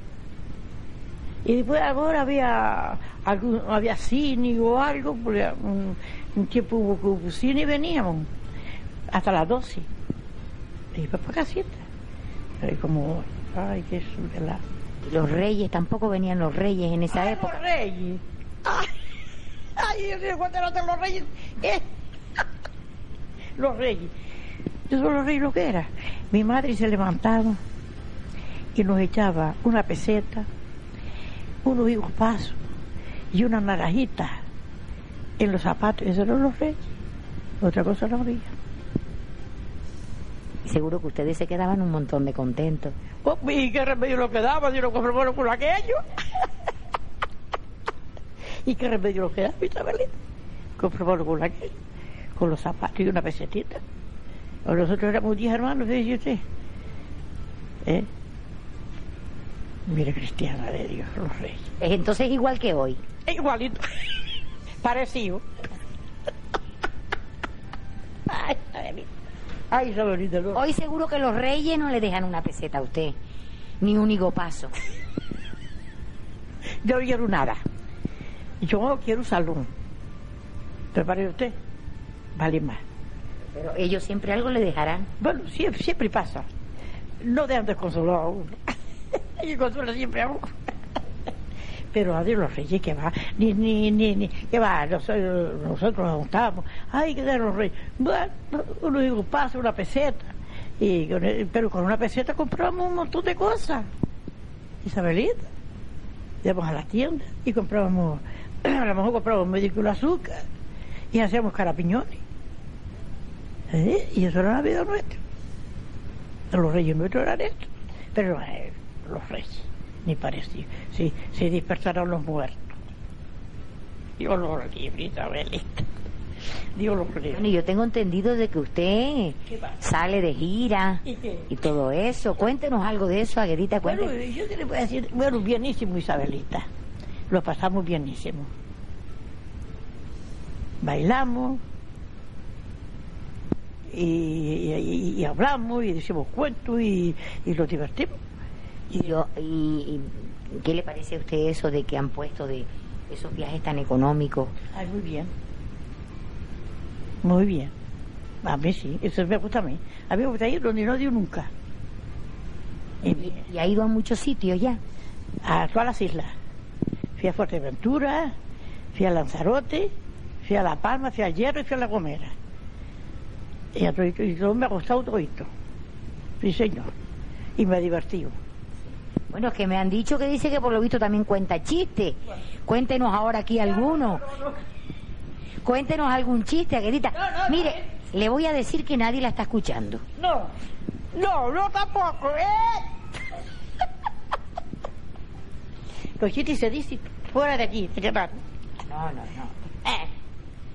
Y después ahora había algún, había cine o algo, porque un, un tiempo hubo cine y veníamos hasta las 12. Y después para casita. Pero como, ay, qué verdad. Los reyes, tampoco venían los reyes en esa época. Los reyes. Ay, ay, cuando eran los reyes. ¿eh? Los reyes. Yo solo los reyes lo que era. Mi madre se levantaba y nos echaba una peseta, unos higos pasos y una naranjita en los zapatos. Esos eran los reyes. Otra cosa no había. Seguro que ustedes se quedaban un montón de contentos. ¿Y qué remedio lo quedaba? Yo no compré con aquello. ¿Y qué remedio lo quedaba, Isabelita? Compré con aquello, con los zapatos y una pesetita. Nosotros éramos diez hermanos, dice usted. ¿Eh? Mire, cristiana de Dios, los reyes. Es entonces igual que hoy. Igualito. *laughs* Parecido. Ay, Ay. No. Hoy seguro que los reyes no le dejan una peseta a usted, ni un higo paso. Yo no quiero nada. Yo quiero un salón. Prepare usted. Vale más. Pero ellos siempre algo le dejarán. Bueno, siempre, siempre pasa. No dejan desconsolar a uno. *laughs* ellos consuelan siempre a uno. *laughs* Pero a Dios los reyes que va, ni, ni, ni, ni que va, nosotros, nosotros nos gustábamos, ay, que de los reyes. Bueno, uno digo, pasa una peseta. Y pero con una peseta comprábamos un montón de cosas. Isabelita. Íbamos a la tienda y comprábamos, *clears throat* a lo mejor comprábamos medio azúcar y hacíamos carapiñones. ¿Eh? Y eso era la vida nuestra. Los reyes nuestros eran estos. Pero eh, los reyes, ni parecía. Sí, se despertaron los muertos. Dios los libre, Isabelita. Dios los libre. Bueno, y yo tengo entendido de que usted sale de gira ¿Y todo eso. Cuéntenos algo de eso, Aguerita, Bueno, cuéntenos. yo te le voy a decir, bueno, bienísimo, Isabelita. Lo pasamos bienísimo. Bailamos y, y- y- y hablamos y decimos cuentos y, y nos divertimos. Y, yo, y, y ¿Qué le parece a usted eso de que han puesto de esos viajes tan económicos? Ay, muy bien. Muy bien. A mí sí, eso me gusta a mí. A mí me gusta ir donde no dio nunca. Y Y, y ha ido a muchos sitios ya. a todas las islas. Fui a Fuerteventura, fui a Lanzarote, fui a La Palma, fui a Hierro y fui a La Gomera. Y, a todito- y todo me ha gustado todito. Sí, señor. Y me ha divertido. Bueno, es que me han dicho que dice que por lo visto también cuenta chistes. Cuéntenos ahora aquí alguno. Cuéntenos algún chiste, Aguerita. Mire, le voy a decir que nadie la está escuchando. No, no, no tampoco, ¿eh? *laughs* Los chistes se dicen fuera de aquí. No, no, no.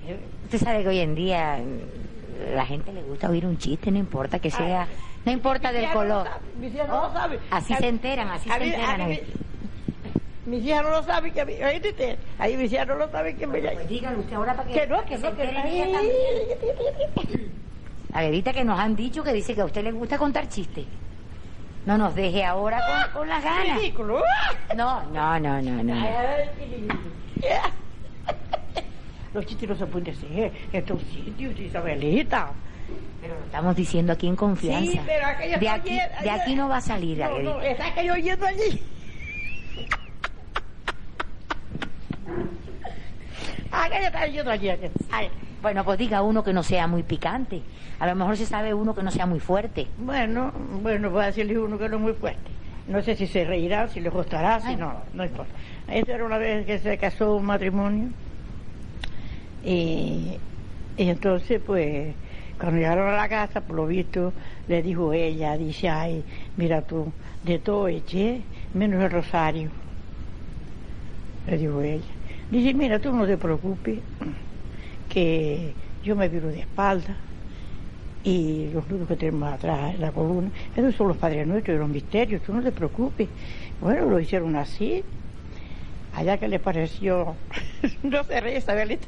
Eh, Usted sabe que hoy en día mm, la gente le gusta oír un chiste, no importa que sea, no importa del color. Mis hijas no lo saben. Así A- se enteran, así se enteran. Mis hijas no lo saben que a mí, oíste, ahí mis hijas no lo saben que me Pues dígalo usted ahora para que, Que no, que no, que. Aguerita que nos han dicho que dice que a usted le gusta contar chistes. No nos deje ahora con, con las ganas. Ridículo. No, no, no, no, no. Los chistes no se pueden decir en estos sitios, Isabelita. Pero lo estamos diciendo aquí en confianza. Sí, pero aquello de aquí, ayer- de aquí no va a salir, No, no, está que yo yendo allí. Aquello está yendo allí. aquello. Ay, Bueno, pues diga uno que no sea muy picante. A lo mejor se sabe uno que no sea muy fuerte. Bueno, bueno, voy a decirle uno que no es muy fuerte. No sé si se reirá, si le gustará, si Ay. no, no importa. Esto era una vez que se casó un matrimonio. Y, entonces, pues, cuando llegaron a la casa, por lo visto, le dijo ella, dice, ay, mira tú, de todo eché, menos el rosario. Le dijo ella. Dice, mira, tú no te preocupes, que yo me viro de espalda y los nudos que tenemos atrás en la columna. Esos son los padres nuestros y los misterios, tú no te preocupes. Bueno, lo hicieron así. Allá que le pareció, *laughs* no se ríe, Isabelita.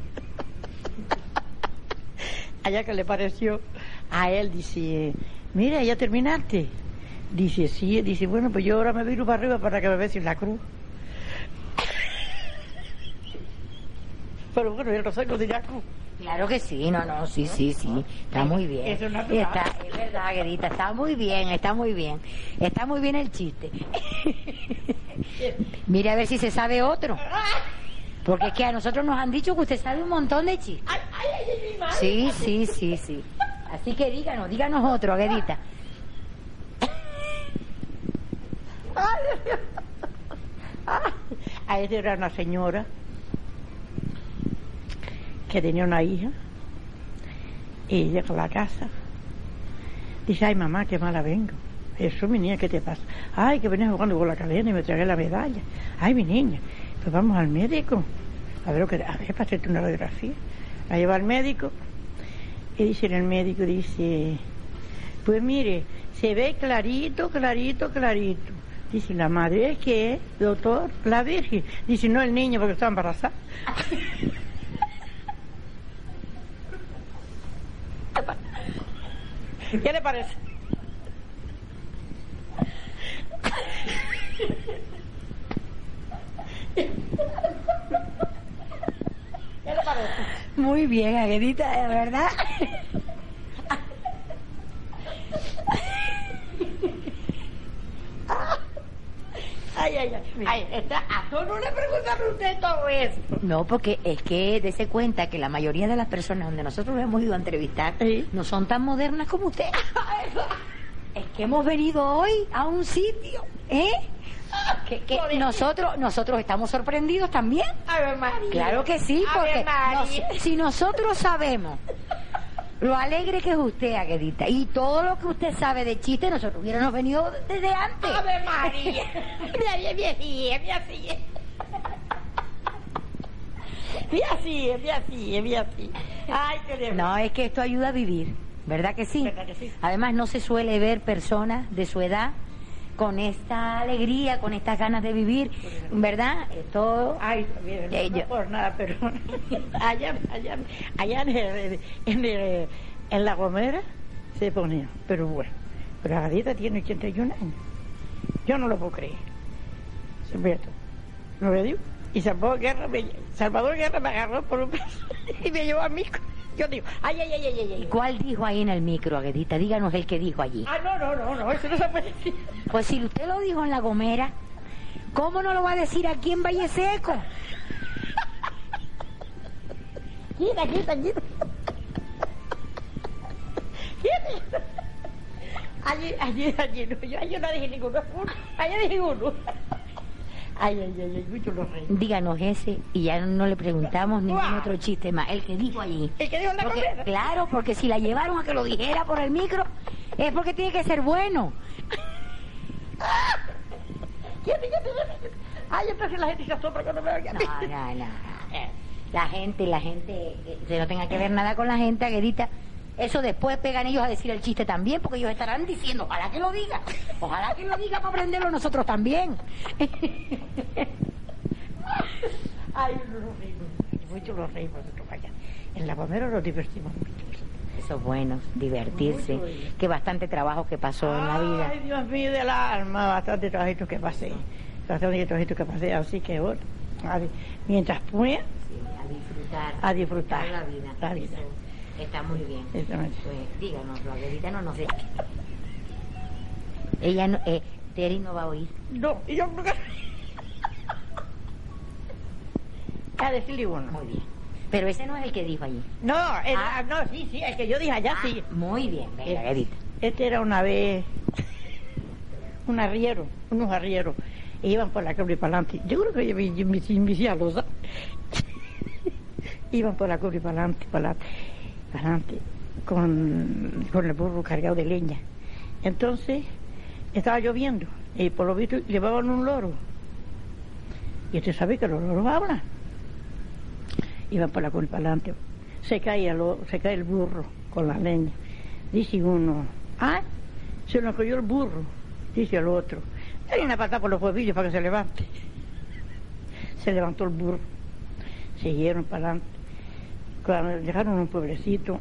Allá que le pareció a él, dice, mira, ya terminaste. Dice, sí, dice, bueno, pues yo ahora me viro para arriba para que me veas la cruz. *laughs* Pero bueno, el rosario de cruz. Claro que sí, no, no, sí, sí, sí, está muy bien. Eso es natural. Está, es verdad, Guerita, está muy bien, está muy bien. Está muy bien el chiste. *laughs* Mire a ver si se sabe otro. *laughs* Porque es que a nosotros nos han dicho que usted sabe un montón de chistes. Ay, ay, ay, mi madre. Sí, sí, sí, sí. Así que díganos, díganos otro. Ah, A ella era una señora que tenía una hija y llega a la casa. Dice, ay mamá, qué mala vengo. Eso, mi niña, ¿qué te pasa? Ay, que venía jugando con la cadena y me tragué la medalla. Ay, mi niña, pues vamos al médico. A ver, lo que, a ver, para hacerte una radiografía. La lleva al médico y dice el médico, dice, pues mire, se ve clarito, clarito, clarito. Dice, la madre es que, doctor, la virgen. Dice, no el niño porque está embarazada. *laughs* ¿Qué le parece? ¿Qué le parece? Muy bien, Aguedita, de verdad. Ay, ay, ay. ay está, a todos no le preguntan a usted todo eso. No, porque es que dése cuenta que la mayoría de las personas donde nosotros hemos ido a entrevistar Sí. no son tan modernas como usted. *laughs* es que hemos venido hoy a un sitio, ¿eh? Que, nosotros nosotros estamos sorprendidos también. A ver, María. Claro que sí, porque nos- si nosotros sabemos lo alegre que es usted, Aguedita, y todo lo que usted sabe de chiste, nosotros hubiéramos venido desde antes. A ver, María. Mira, mira, mira, mira, así es. Mira así es, mira así es, mira así. Ay, qué le No, es que esto ayuda a vivir, ¿verdad que sí? ¿Verdad que sí? Además, no se suele ver personas de su edad con esta alegría, con estas ganas de vivir, ¿verdad? Esto... Ay, mire, no, Eh, no por nada, pero *laughs* allá, allá, allá en, el- en, el- en La Gomera se ponía, pero bueno, pero Agadita tiene 81 años. Yo no lo puedo creer. Cierto. ¿No lo digo? Y Salvador Guerra me, Salvador Guerra me agarró por un brazo *laughs* y me llevó a mí. Yo digo, ay, ay, ay, ay, ay, ay. ¿Cuál dijo ahí en el micro, Aguedita? Díganos el que dijo allí. Ah, no, no, no, no, eso no se puede decir. Pues si usted lo dijo en La Gomera, ¿cómo no lo va a decir aquí en Valle Seco? Quita, quita, quita. Quita. Allí, allí, allí, no, yo, yo no dije ninguno. Uno, allá dije uno. Ay, ay, ay, mucho los reyes. Díganos ese y ya no le preguntamos ningún otro chiste más. El que dijo allí. El que dijo en la Porque, claro, porque si la llevaron a que lo dijera por el micro, es porque tiene que ser bueno. *laughs* Ay, entonces la gente se asombra cuando me oye No, no, no. Eh, La gente, la gente, eh, que no tenga que ver nada con la gente, Aguedita. Eso después pegan ellos a decir el chiste también, porque ellos estarán diciendo, ojalá que lo diga, ojalá que lo diga para aprenderlo nosotros también. *laughs* Ay, los reímos. Mucho los allá. En la Gomera nos divertimos mucho. Eso es bueno, divertirse, que bastante trabajo que pasó en la vida. Ay, Dios mío del alma, bastante trabajito que pasé. Bastante trabajito que pasé, así que bueno, ver, mientras pueda, Sí, a disfrutar. A disfrutar. La vida. La vida. Está muy bien. Pues díganos, Aguedita no nos deja. Ella no, eh, Terry no va a oír. no, y yo creo que... *laughs* A decirle uno. Muy bien. Pero ese no es el que dijo allí. No, el- Ah. no, sí, sí, el que yo dije allá, sí. Ah, muy bien, venga, Aguedita. Este era una vez *laughs* un arriero, unos arrieros, e iban por la calle para adelante. Yo creo que yo, mis los *laughs* iban por la calle para adelante, para adelante, para adelante, con, con el burro cargado de leña. Entonces, estaba lloviendo, y por lo visto llevaban un loro. Y usted sabe que los loros hablan. Iban por la para adelante. Se cae, el, se cae el burro con la leña. Dice uno, ah, se nos cayó el burro. Dice el otro, hay una patada por los huevillos para que se levante. Se levantó el burro. Siguieron para adelante. Cuando llegaron un pueblecito,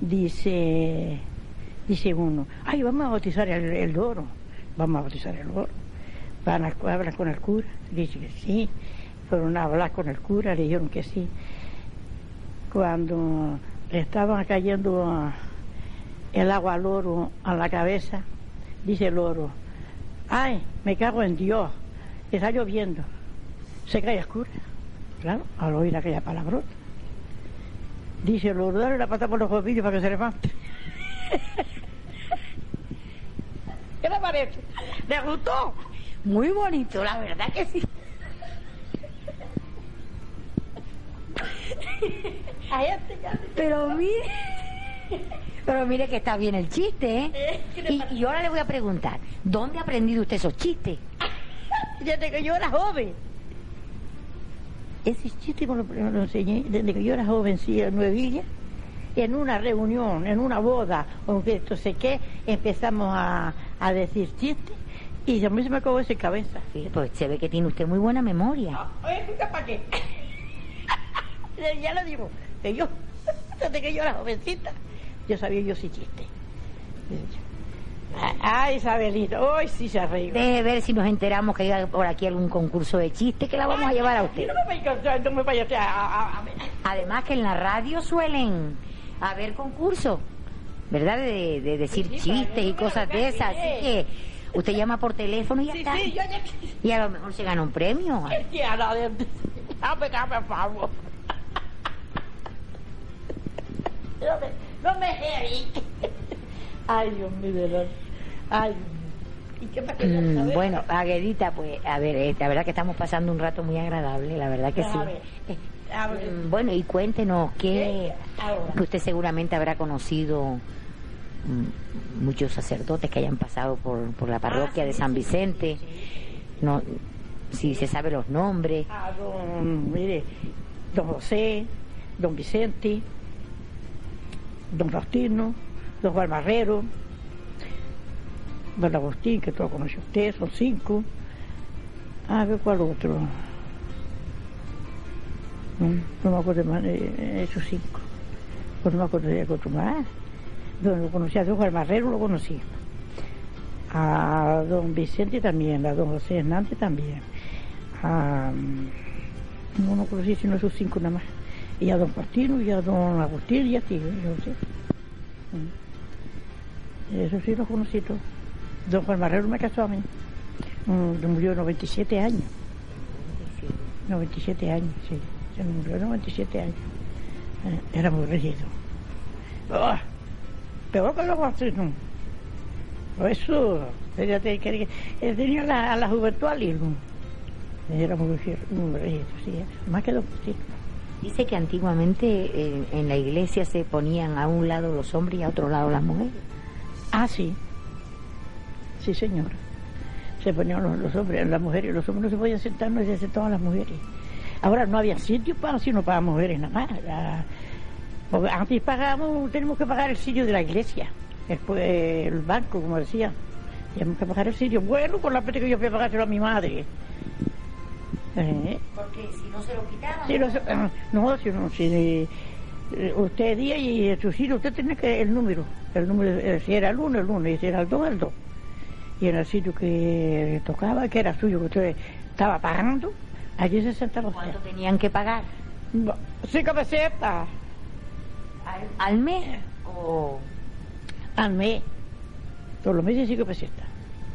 dice, dice uno, ay, vamos a bautizar el, el loro. Vamos a bautizar el loro. Van a hablar con el cura. Dice que sí. Fueron a hablar con el cura, le dijeron que sí. Cuando le estaban cayendo ah, el agua al loro a la cabeza, dice el loro, ay, me cago en Dios, está lloviendo. Se cae el cura. Claro, al oír aquella palabrota. Dice el loro, dale la pata por los huevillos para que se levante. *laughs* ¿Qué le parece? ¿Le gustó? Muy bonito, la verdad que sí. *laughs* Este. Pero mire, pero mire que está bien el chiste, ¿eh? *laughs* Y, y ahora le voy a preguntar, ¿dónde ha aprendido usted esos chistes? Desde que yo era joven. Ese chiste me lo, lo enseñé desde que yo era joven, sí, en Nuevilla. En una reunión, en una boda, o esto sé qué, empezamos a, a decir chistes y a mí se me acabó esa cabeza. Sí, pues se ve que tiene usted muy buena memoria. Oye, ¿para qué? *laughs* ya lo digo, que yo, *laughs* desde que yo era jovencita, yo sabía yo ese chiste. Ay, Isabelita, hoy sí se arregla. Deje ver si nos enteramos que hay por aquí algún concurso de chistes que la vamos a llevar a usted. No me vaya, no me vaya a, a- a- Además que en la radio suelen haber concursos, ¿verdad? De, de decir Sí, sí, chistes y cosas de esas. Así que usted llama por teléfono y ya Sí, está. sí, yo ya... Y a lo mejor se gana un premio. No, de- dame, dame, por favor. No me, no me. Ay, Dios mío, verdad. Ay, Dios mío. ¿Y qué más querías Mm, bueno, Aguedita, pues, a ver, eh, la verdad que estamos pasando un rato muy agradable, la verdad que sí. A ver, a ver. Mm, Bueno, y cuéntenos qué, que usted seguramente habrá conocido mm, muchos sacerdotes que hayan pasado por, por la parroquia Ah, de sí, San sí, Vicente. No, si se sabe los nombres. a don, mire, don José, don Vicente, don Faustino, don Juan Barrero, don Agustín, que todo conoce usted, son cinco. A ver cuál otro. No, no me acuerdo más de esos cinco. Pues no me acuerdo de otro más. Don, lo conocía, don Juan Barrero lo conocí. A don Vicente también, a don José Hernández también. A, no lo conocí sino esos cinco nada más. Y a don Faustino y a don Agustín y a ti, yo sé. Eso sí lo conocí todo. Don Juan Barrero me casó a mí. Mm, murió a 97 años. 97 años, sí. Se murió a 97 años. Eh, Era muy rígido. Ah, peor que los guastrinos. Eso, tenía la, la juventud al hilo. Era muy, rígido, sí. eh. Más que dos sí. Dice que antiguamente eh, en la iglesia se ponían a un lado los hombres y a otro lado las mujeres. Ah, sí. Sí, señora. Se ponían los, los hombres, las mujeres, los hombres no se podían sentar, no se sentaban las mujeres. Ahora no había sitio para, sino para mujeres nada más. La- porque antes pagábamos, tenemos que pagar el sitio de la iglesia, después el banco, como decía. Tenemos que pagar el sitio. Bueno, con la pena que yo fui a pagárselo a mi madre. Eh, Porque si no se lo quitaban. Los- ah, no, si, no, si usted día y eh, su sitio, usted tiene que el número, el número, eh, si era el uno, el uno, y si era el dos, el dos. Y en el sitio que tocaba, que era suyo, que usted estaba pagando, allí se sentaba usted. ¿Cuánto tenían que pagar? No, Cinco pesetas ¿Al, al mes? O... al mes. Todos los meses cinco pesetas.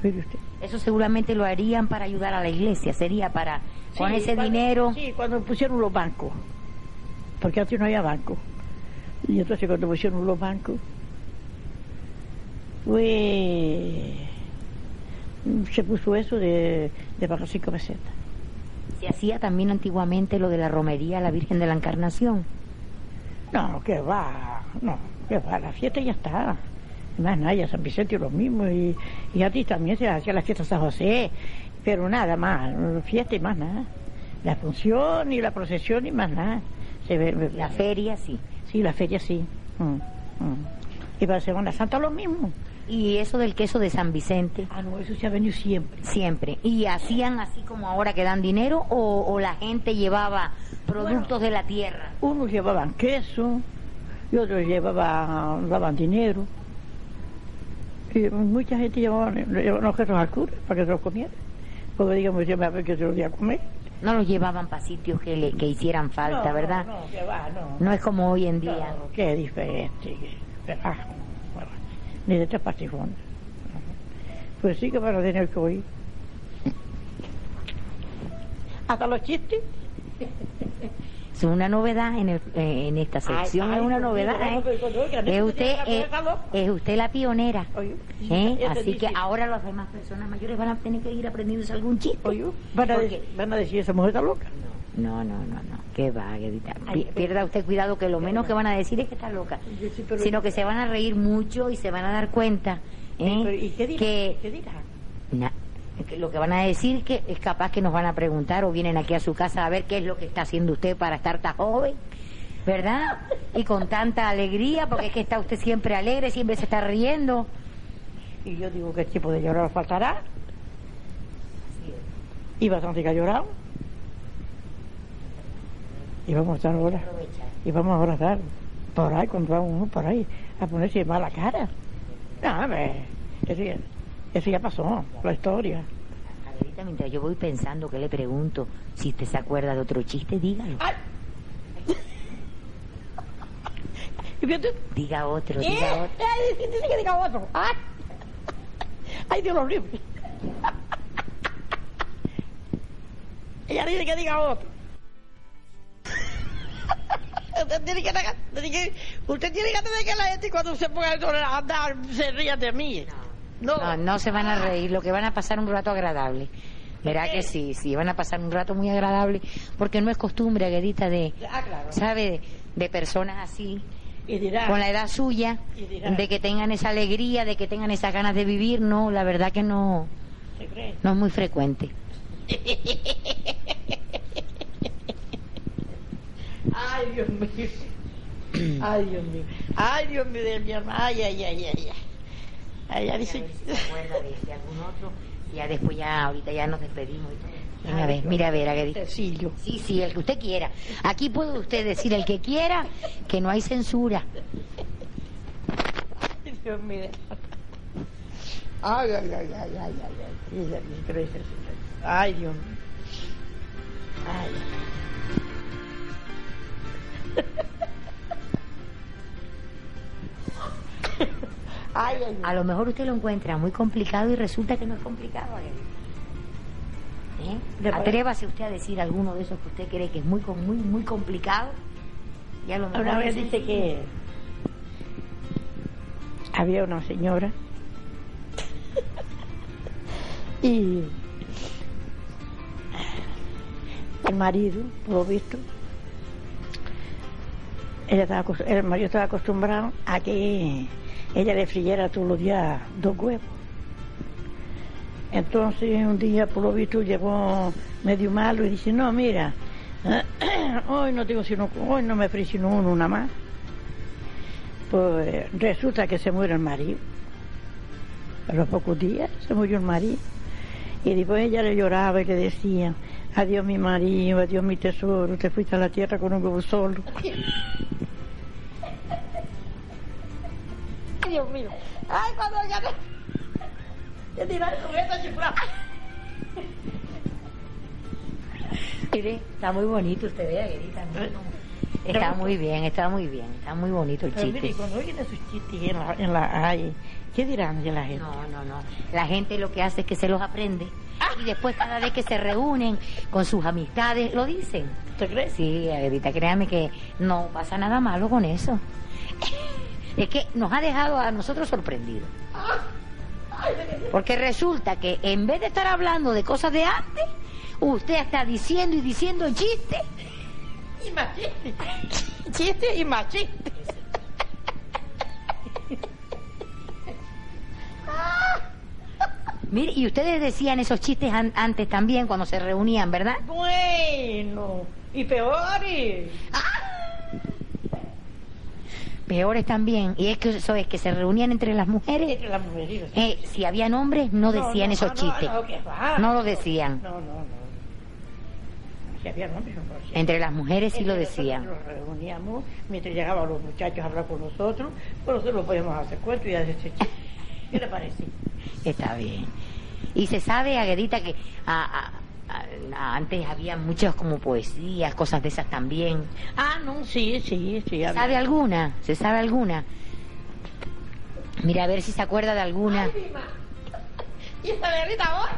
Mire usted. Eso seguramente lo harían para ayudar a la iglesia, sería para con ese cuando- dinero. Sí, cuando pusieron los bancos. Porque antes no había banco. Y entonces cuando pusieron los bancos, pues se puso eso de, de pagar cinco pesetas. Se hacía también antiguamente lo de la romería a la Virgen de la Encarnación. No, que va, no, que va, la fiesta ya está. Más nada, ya San Vicente lo mismo, y, y a ti también se hacía la fiesta San José, pero nada más, fiesta y más nada. La función y la procesión y más nada. Se ve, La feria, sí. Sí, la feria sí. Mm, mm. Y para Semana Santa lo mismo. Y eso del queso de San Vicente, Ah, no, eso se ha venido siempre. siempre. ¿Y hacían así como ahora que dan dinero o, o la gente llevaba productos de la tierra? Unos llevaban queso y otros llevaban, daban dinero. Y mucha gente llevaba, llevaba los quesos al cura para que se los comiera. Porque digamos, yo me que se los voy a comer. No los llevaban para sitios que, le, que hicieran falta, No, ¿verdad? No, no, que va, no. No es como hoy en día. No, qué diferente. ah, bueno, ni de tres patifones. Pues sí que van a tener que oír. Hasta los chistes. Es una novedad en, el- eh, en esta sección, ay, es una novedad. no, ¿eh? Es usted, eh, es usted la pionera. ¿eh? Así que ahora las demás personas mayores van a tener que ir aprendiéndose algún chiste. Van a, decir, van a decir, esa mujer está loca. No, no, no, no. Qué va, Pi- Pierda usted cuidado que lo menos que van a decir es que está loca. Sí, Sino que se van a reír mucho y se van a dar cuenta ¿eh? Pero, ¿Y qué dirá? que ¿Qué dirá? na- que lo que van a decir que es capaz que nos van a preguntar o vienen aquí a su casa a ver qué es lo que está haciendo usted para estar tan joven, ¿verdad? Y con tanta alegría, porque es que está usted siempre alegre, siempre se está riendo. Y yo digo el tipo de llorar faltará. Y bastante que ha llorado. Y vamos a estar ahora. Y vamos a estar por ahí, cuando va uno por ahí, a ponerse mala cara. No, ya, eso ya pasó, la historia. Adelita, mientras yo voy pensando que le pregunto si usted se acuerda de otro chiste, dígalo. ¡Ay! Diga otro, ¡eh! diga otro. ¡Ay, dice que diga otro! ¡Ay! ¡Ay, Dios lo libre! Ella dice que diga otro. Usted tiene que, dejar- tiene que- usted tiene que tener que la gente cuando se ponga a andar se ría de mí. No, No, no se van a reír, lo que van a pasar un rato agradable. Verá que sí, sí, van a pasar un rato muy agradable, porque no es costumbre, Aguedita, de, Ah, claro. ¿sabe? De, personas así, Y dirá, con la edad suya, Y dirá. de que tengan esa alegría, de que tengan esas ganas de vivir, no, la verdad que no, no es muy frecuente. Ay, Dios mío. Ay, Dios mío. Ay, Dios mío de mi. Ay, ay, ay, ay. ay. Ya dice. acuerda de, de algún otro, y ya después ya, ahorita ya nos despedimos. y todo. Venga, a ver, mira a ver, Aguedita. Cecilio. Sí, sí, el que usted quiera. Aquí puede usted decir el que quiera, que no hay censura. Dios mío. Ay, ay, ay, ay, ay, ay, ay. Ay, Dios mío. Ay. *laughs* Ay, ay, ay. A lo mejor usted lo encuentra muy complicado y resulta que no es complicado. ¿Eh? Después- Atrévase usted a decir alguno de esos que usted cree que es muy, muy, muy complicado. Y a lo mejor Una vez dice que había una señora *laughs* y el marido, por lo visto, ella estaba, el marido estaba acostumbrado a que ella le friera todos los días dos huevos. Entonces un día, por lo visto, llegó medio malo y dice, no, mira, *clears throat* hoy no tengo sino, hoy no me frí sino uno, una más. Pues resulta que se muere el marido. A los pocos días se murió el marido. Y después ella le lloraba y le decía, adiós mi marido, adiós mi tesoro, te fuiste a la tierra con un huevo solo. Ay, Dios mío. Ay, cuando no... Ya dirá, con esta chiflada. Mire, está muy bonito usted, vea, ¿no? Está muy bien, está muy bien, está muy bonito el Pero mire, cuando oyen esos chistes en la, en la ay, ¿qué dirán de la gente? No, no, no. La gente lo que hace es que se los aprende. Y después cada vez que se reúnen con sus amistades, lo dicen. ¿Te crees? Sí, Aguedita, créame que no pasa nada malo con eso. Es que nos ha dejado a nosotros sorprendidos. Porque resulta que en vez de estar hablando de cosas de antes, usted está diciendo y diciendo chistes. Y más chiste. Chiste y más chiste. Mire, y ustedes decían esos chistes an- antes también cuando se reunían, ¿verdad? Bueno, y peores. Peores también. Y es que eso es que se reunían entre las mujeres. Entre las mujeres. Eh, si habían hombres, no decían no, esos no, chistes. No, va. No lo decían. No, no, no. Si había hombres, no lo decían. Entre las mujeres sí lo Entre nosotros decían. Nos reuníamos mientras llegaban los muchachos a hablar con nosotros, pues nosotros podíamos hacer cuentos y hacer chistes. ¿Qué le parece? Está bien. Y se sabe, Aguedita, que a- a- antes había muchas como poesías, cosas de esas también. Ah, no, sí, sí, sí. había. ¿Sabe alguna? ¿Se sabe alguna? Mira, a ver si se acuerda de alguna. ¿Y esa Berrita vos?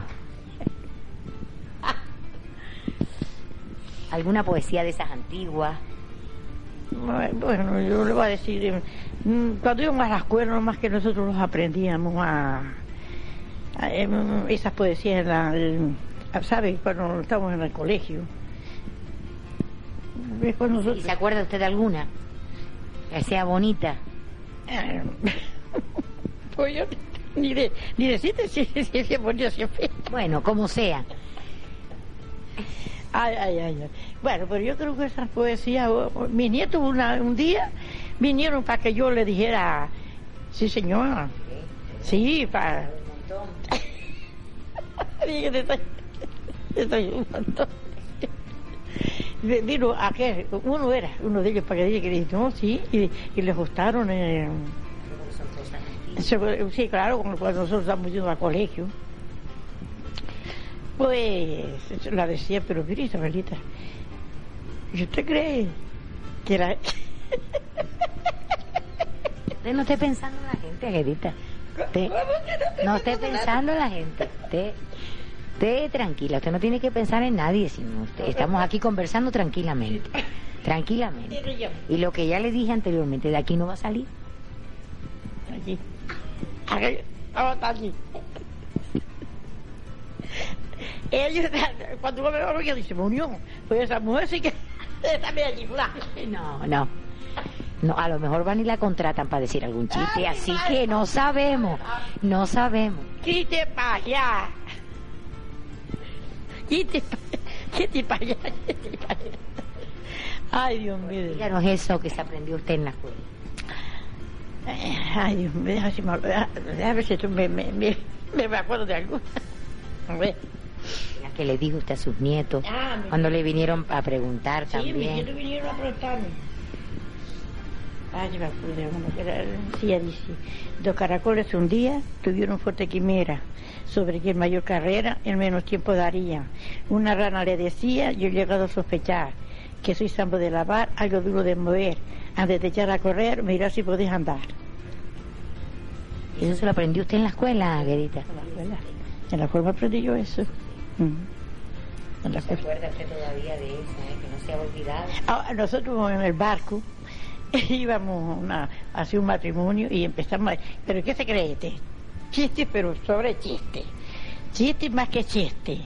*laughs* ¿Alguna poesía de esas antiguas? Bueno, yo le voy a decir, eh, mm, cuando íbamos a la escuela, nomás que nosotros los aprendíamos a, a, mm, esas poesías, la, el- ¿sabe? Cuando estábamos en el colegio. ¿Y se acuerda usted de alguna? Que sea bonita. *laughs* Pues yo ni, de, ni decirte si, si, si es bonito si es feo. Bueno, como sea. Ay, ay, ay, ay. Bueno, pero yo creo que esas poesías, o- o- mis nietos una- un día vinieron para que yo le dijera, sí señora, sí, para... *laughs* Estoy, estoy un montón. Vi- Vino aquel, uno era, uno de ellos para que dije que le dije, no, sí, y, y le gustaron. Eh, sí, claro, cuando cuando nosotros estábamos yendo al colegio. Pues la decía, pero mire Isabelita, ¿y usted cree que era... Usted no esté pensando en la gente. Usted- no esté pensando en la gente. Usted, usted tranquila, usted no tiene que pensar en nadie, sino usted. Estamos aquí conversando tranquilamente. Tranquilamente. Y lo que ya le dije anteriormente, de aquí no va a salir. Allí. Aquí. Ahora está allí. Ellos, cuando uno me a dice, murió. Pues esa mujer sí que *laughs* está allí. No, no. No, a lo mejor van y la contratan para decir algún chiste, así que no sabemos, no sabemos. Quite para allá. Quite pa- quite para allá, quite para allá. Ay, Dios mío. Díganos eso que se aprendió usted en la escuela. Ay, Dios mío, a ver si tú me, me, me, me acuerdo de algo. A ver. La que le dijo usted a sus nietos, Ah, cuando le vinieron a preguntar Sí, también. nietos vinieron a preguntarme. Ella dice, dos caracoles un día tuvieron fuerte quimera sobre que el mayor carrera en menos tiempo daría. Una rana le decía, yo he llegado a sospechar que soy sambo de lavar, algo duro de mover. Antes de echar a correr, mira si podés andar. ¿Y eso se lo aprendió usted en la escuela, Guerita? En la escuela. En la escuela aprendí yo eso. En la escuela. acuerda usted todavía de eso, eh? que no se ha olvidado? Ah, nosotros en el barco *laughs* íbamos una- a hacer un matrimonio y empezamos, a- pero ¿qué se cree este? Chiste, pero sobre chiste. Chiste más que chiste.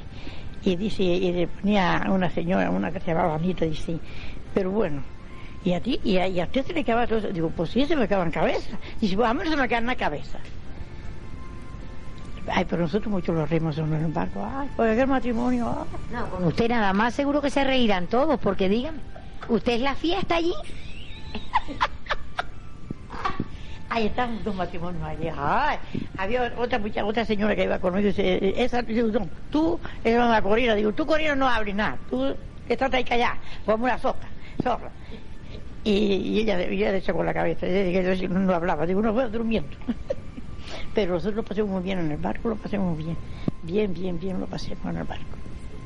Y dice, y le ponía una señora, una que se llamaba Anita, dice, pero bueno, ¿y a ti? ¿Y a, y a usted se le acaba todo eso? Digo, pues sí, se me acaba en cabeza. Dice, pues a mí no se me acaba en la cabeza. Ay, pero nosotros mucho los rimos en el barco. Ay, pues aquel matrimonio, ah. No, usted nada más seguro que se reirán todos, porque dígame, ¿usted es la fiesta allí? Ahí están dos matrimonios allí. Había otra muchacha, otra señora que iba conmigo y dice, esa, digo, no, tú, esa es la corina, digo, tú corina no hables nada, tú estás ahí callada, como una sopa, zorra. Y, y ella, ella de hecho con la cabeza, ella, ella no, hablaba, digo, no, voy durmiendo. *laughs* Pero nosotros lo pasamos muy bien en el barco, lo pasamos bien, bien, bien, bien lo pasamos en el barco.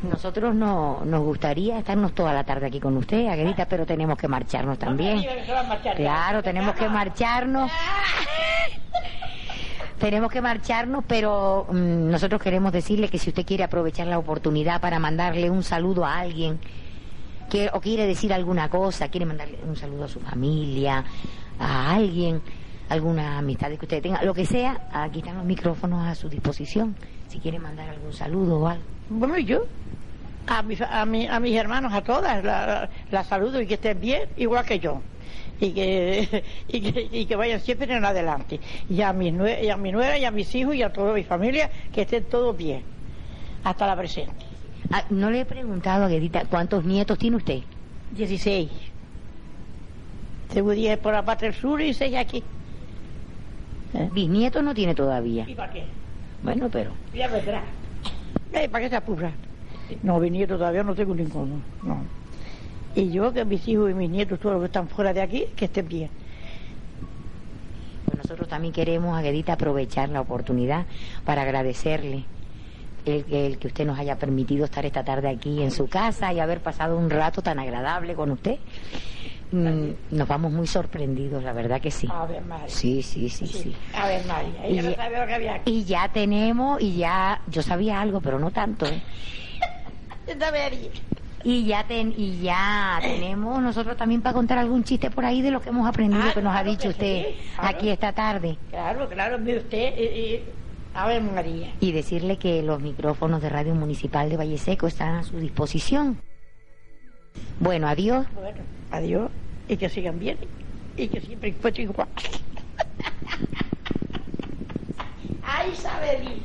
Nosotros no, nos gustaría estarnos toda la tarde aquí con usted, Aguerita, pero tenemos que marcharnos también. Claro, tenemos que marcharnos. Tenemos que marcharnos, pero mm, nosotros queremos decirle que si usted quiere aprovechar la oportunidad para mandarle un saludo a alguien, que, o quiere decir alguna cosa, quiere mandarle un saludo a su familia, a alguien, alguna amistad que usted tenga, lo que sea, aquí están los micrófonos a su disposición. Si quiere mandar algún saludo o algo. Bueno, y yo, a, mis, a, mi- a mis hermanos, a todas, las la, la saludo y que estén bien, igual que yo. Y que, *laughs* y que, y que vayan siempre en adelante. Y a, mis nue- y a mi nuera y a mis hijos y a toda mi familia, que estén todos bien. Hasta la presente. Ah, no le he preguntado a Guedita cuántos nietos tiene usted. 16. Tengo 10 por la parte del sur y 6 aquí. ¿Eh? Bisnietos no tiene todavía. ¿Y para qué? Bueno, pero. Ya vendrá. Eh, ¿Para qué se apura? No, mis nietos todavía no tengo ninguno. No. Y yo, que mis hijos y mis nietos, todos los que están fuera de aquí, que estén bien. Nosotros también queremos, Aguedita, aprovechar la oportunidad para agradecerle el que usted nos haya permitido estar esta tarde aquí en su casa y haber pasado un rato tan agradable con usted. Mm, nos vamos muy sorprendidos, la verdad que sí. A ver, María. Sí, sí, sí, sí. A ver, María. Ella Y- no sabe lo que había aquí. Y ya tenemos, y ya, yo sabía algo, pero no tanto, ¿eh? *laughs* Y ya, ten, y ya tenemos nosotros también para contar algún chiste por ahí de lo que hemos aprendido Ah, que nos ha dicho usted sí, claro. aquí esta tarde. Claro, claro, mire usted. eh, eh, a ver, María. Y decirle que los micrófonos de Radio Municipal de Valle Seco están a su disposición. Bueno, adiós. Bueno, adiós. Y que sigan bien. Y que siempre fuese igual. *laughs* ¡Ay, Isabelí!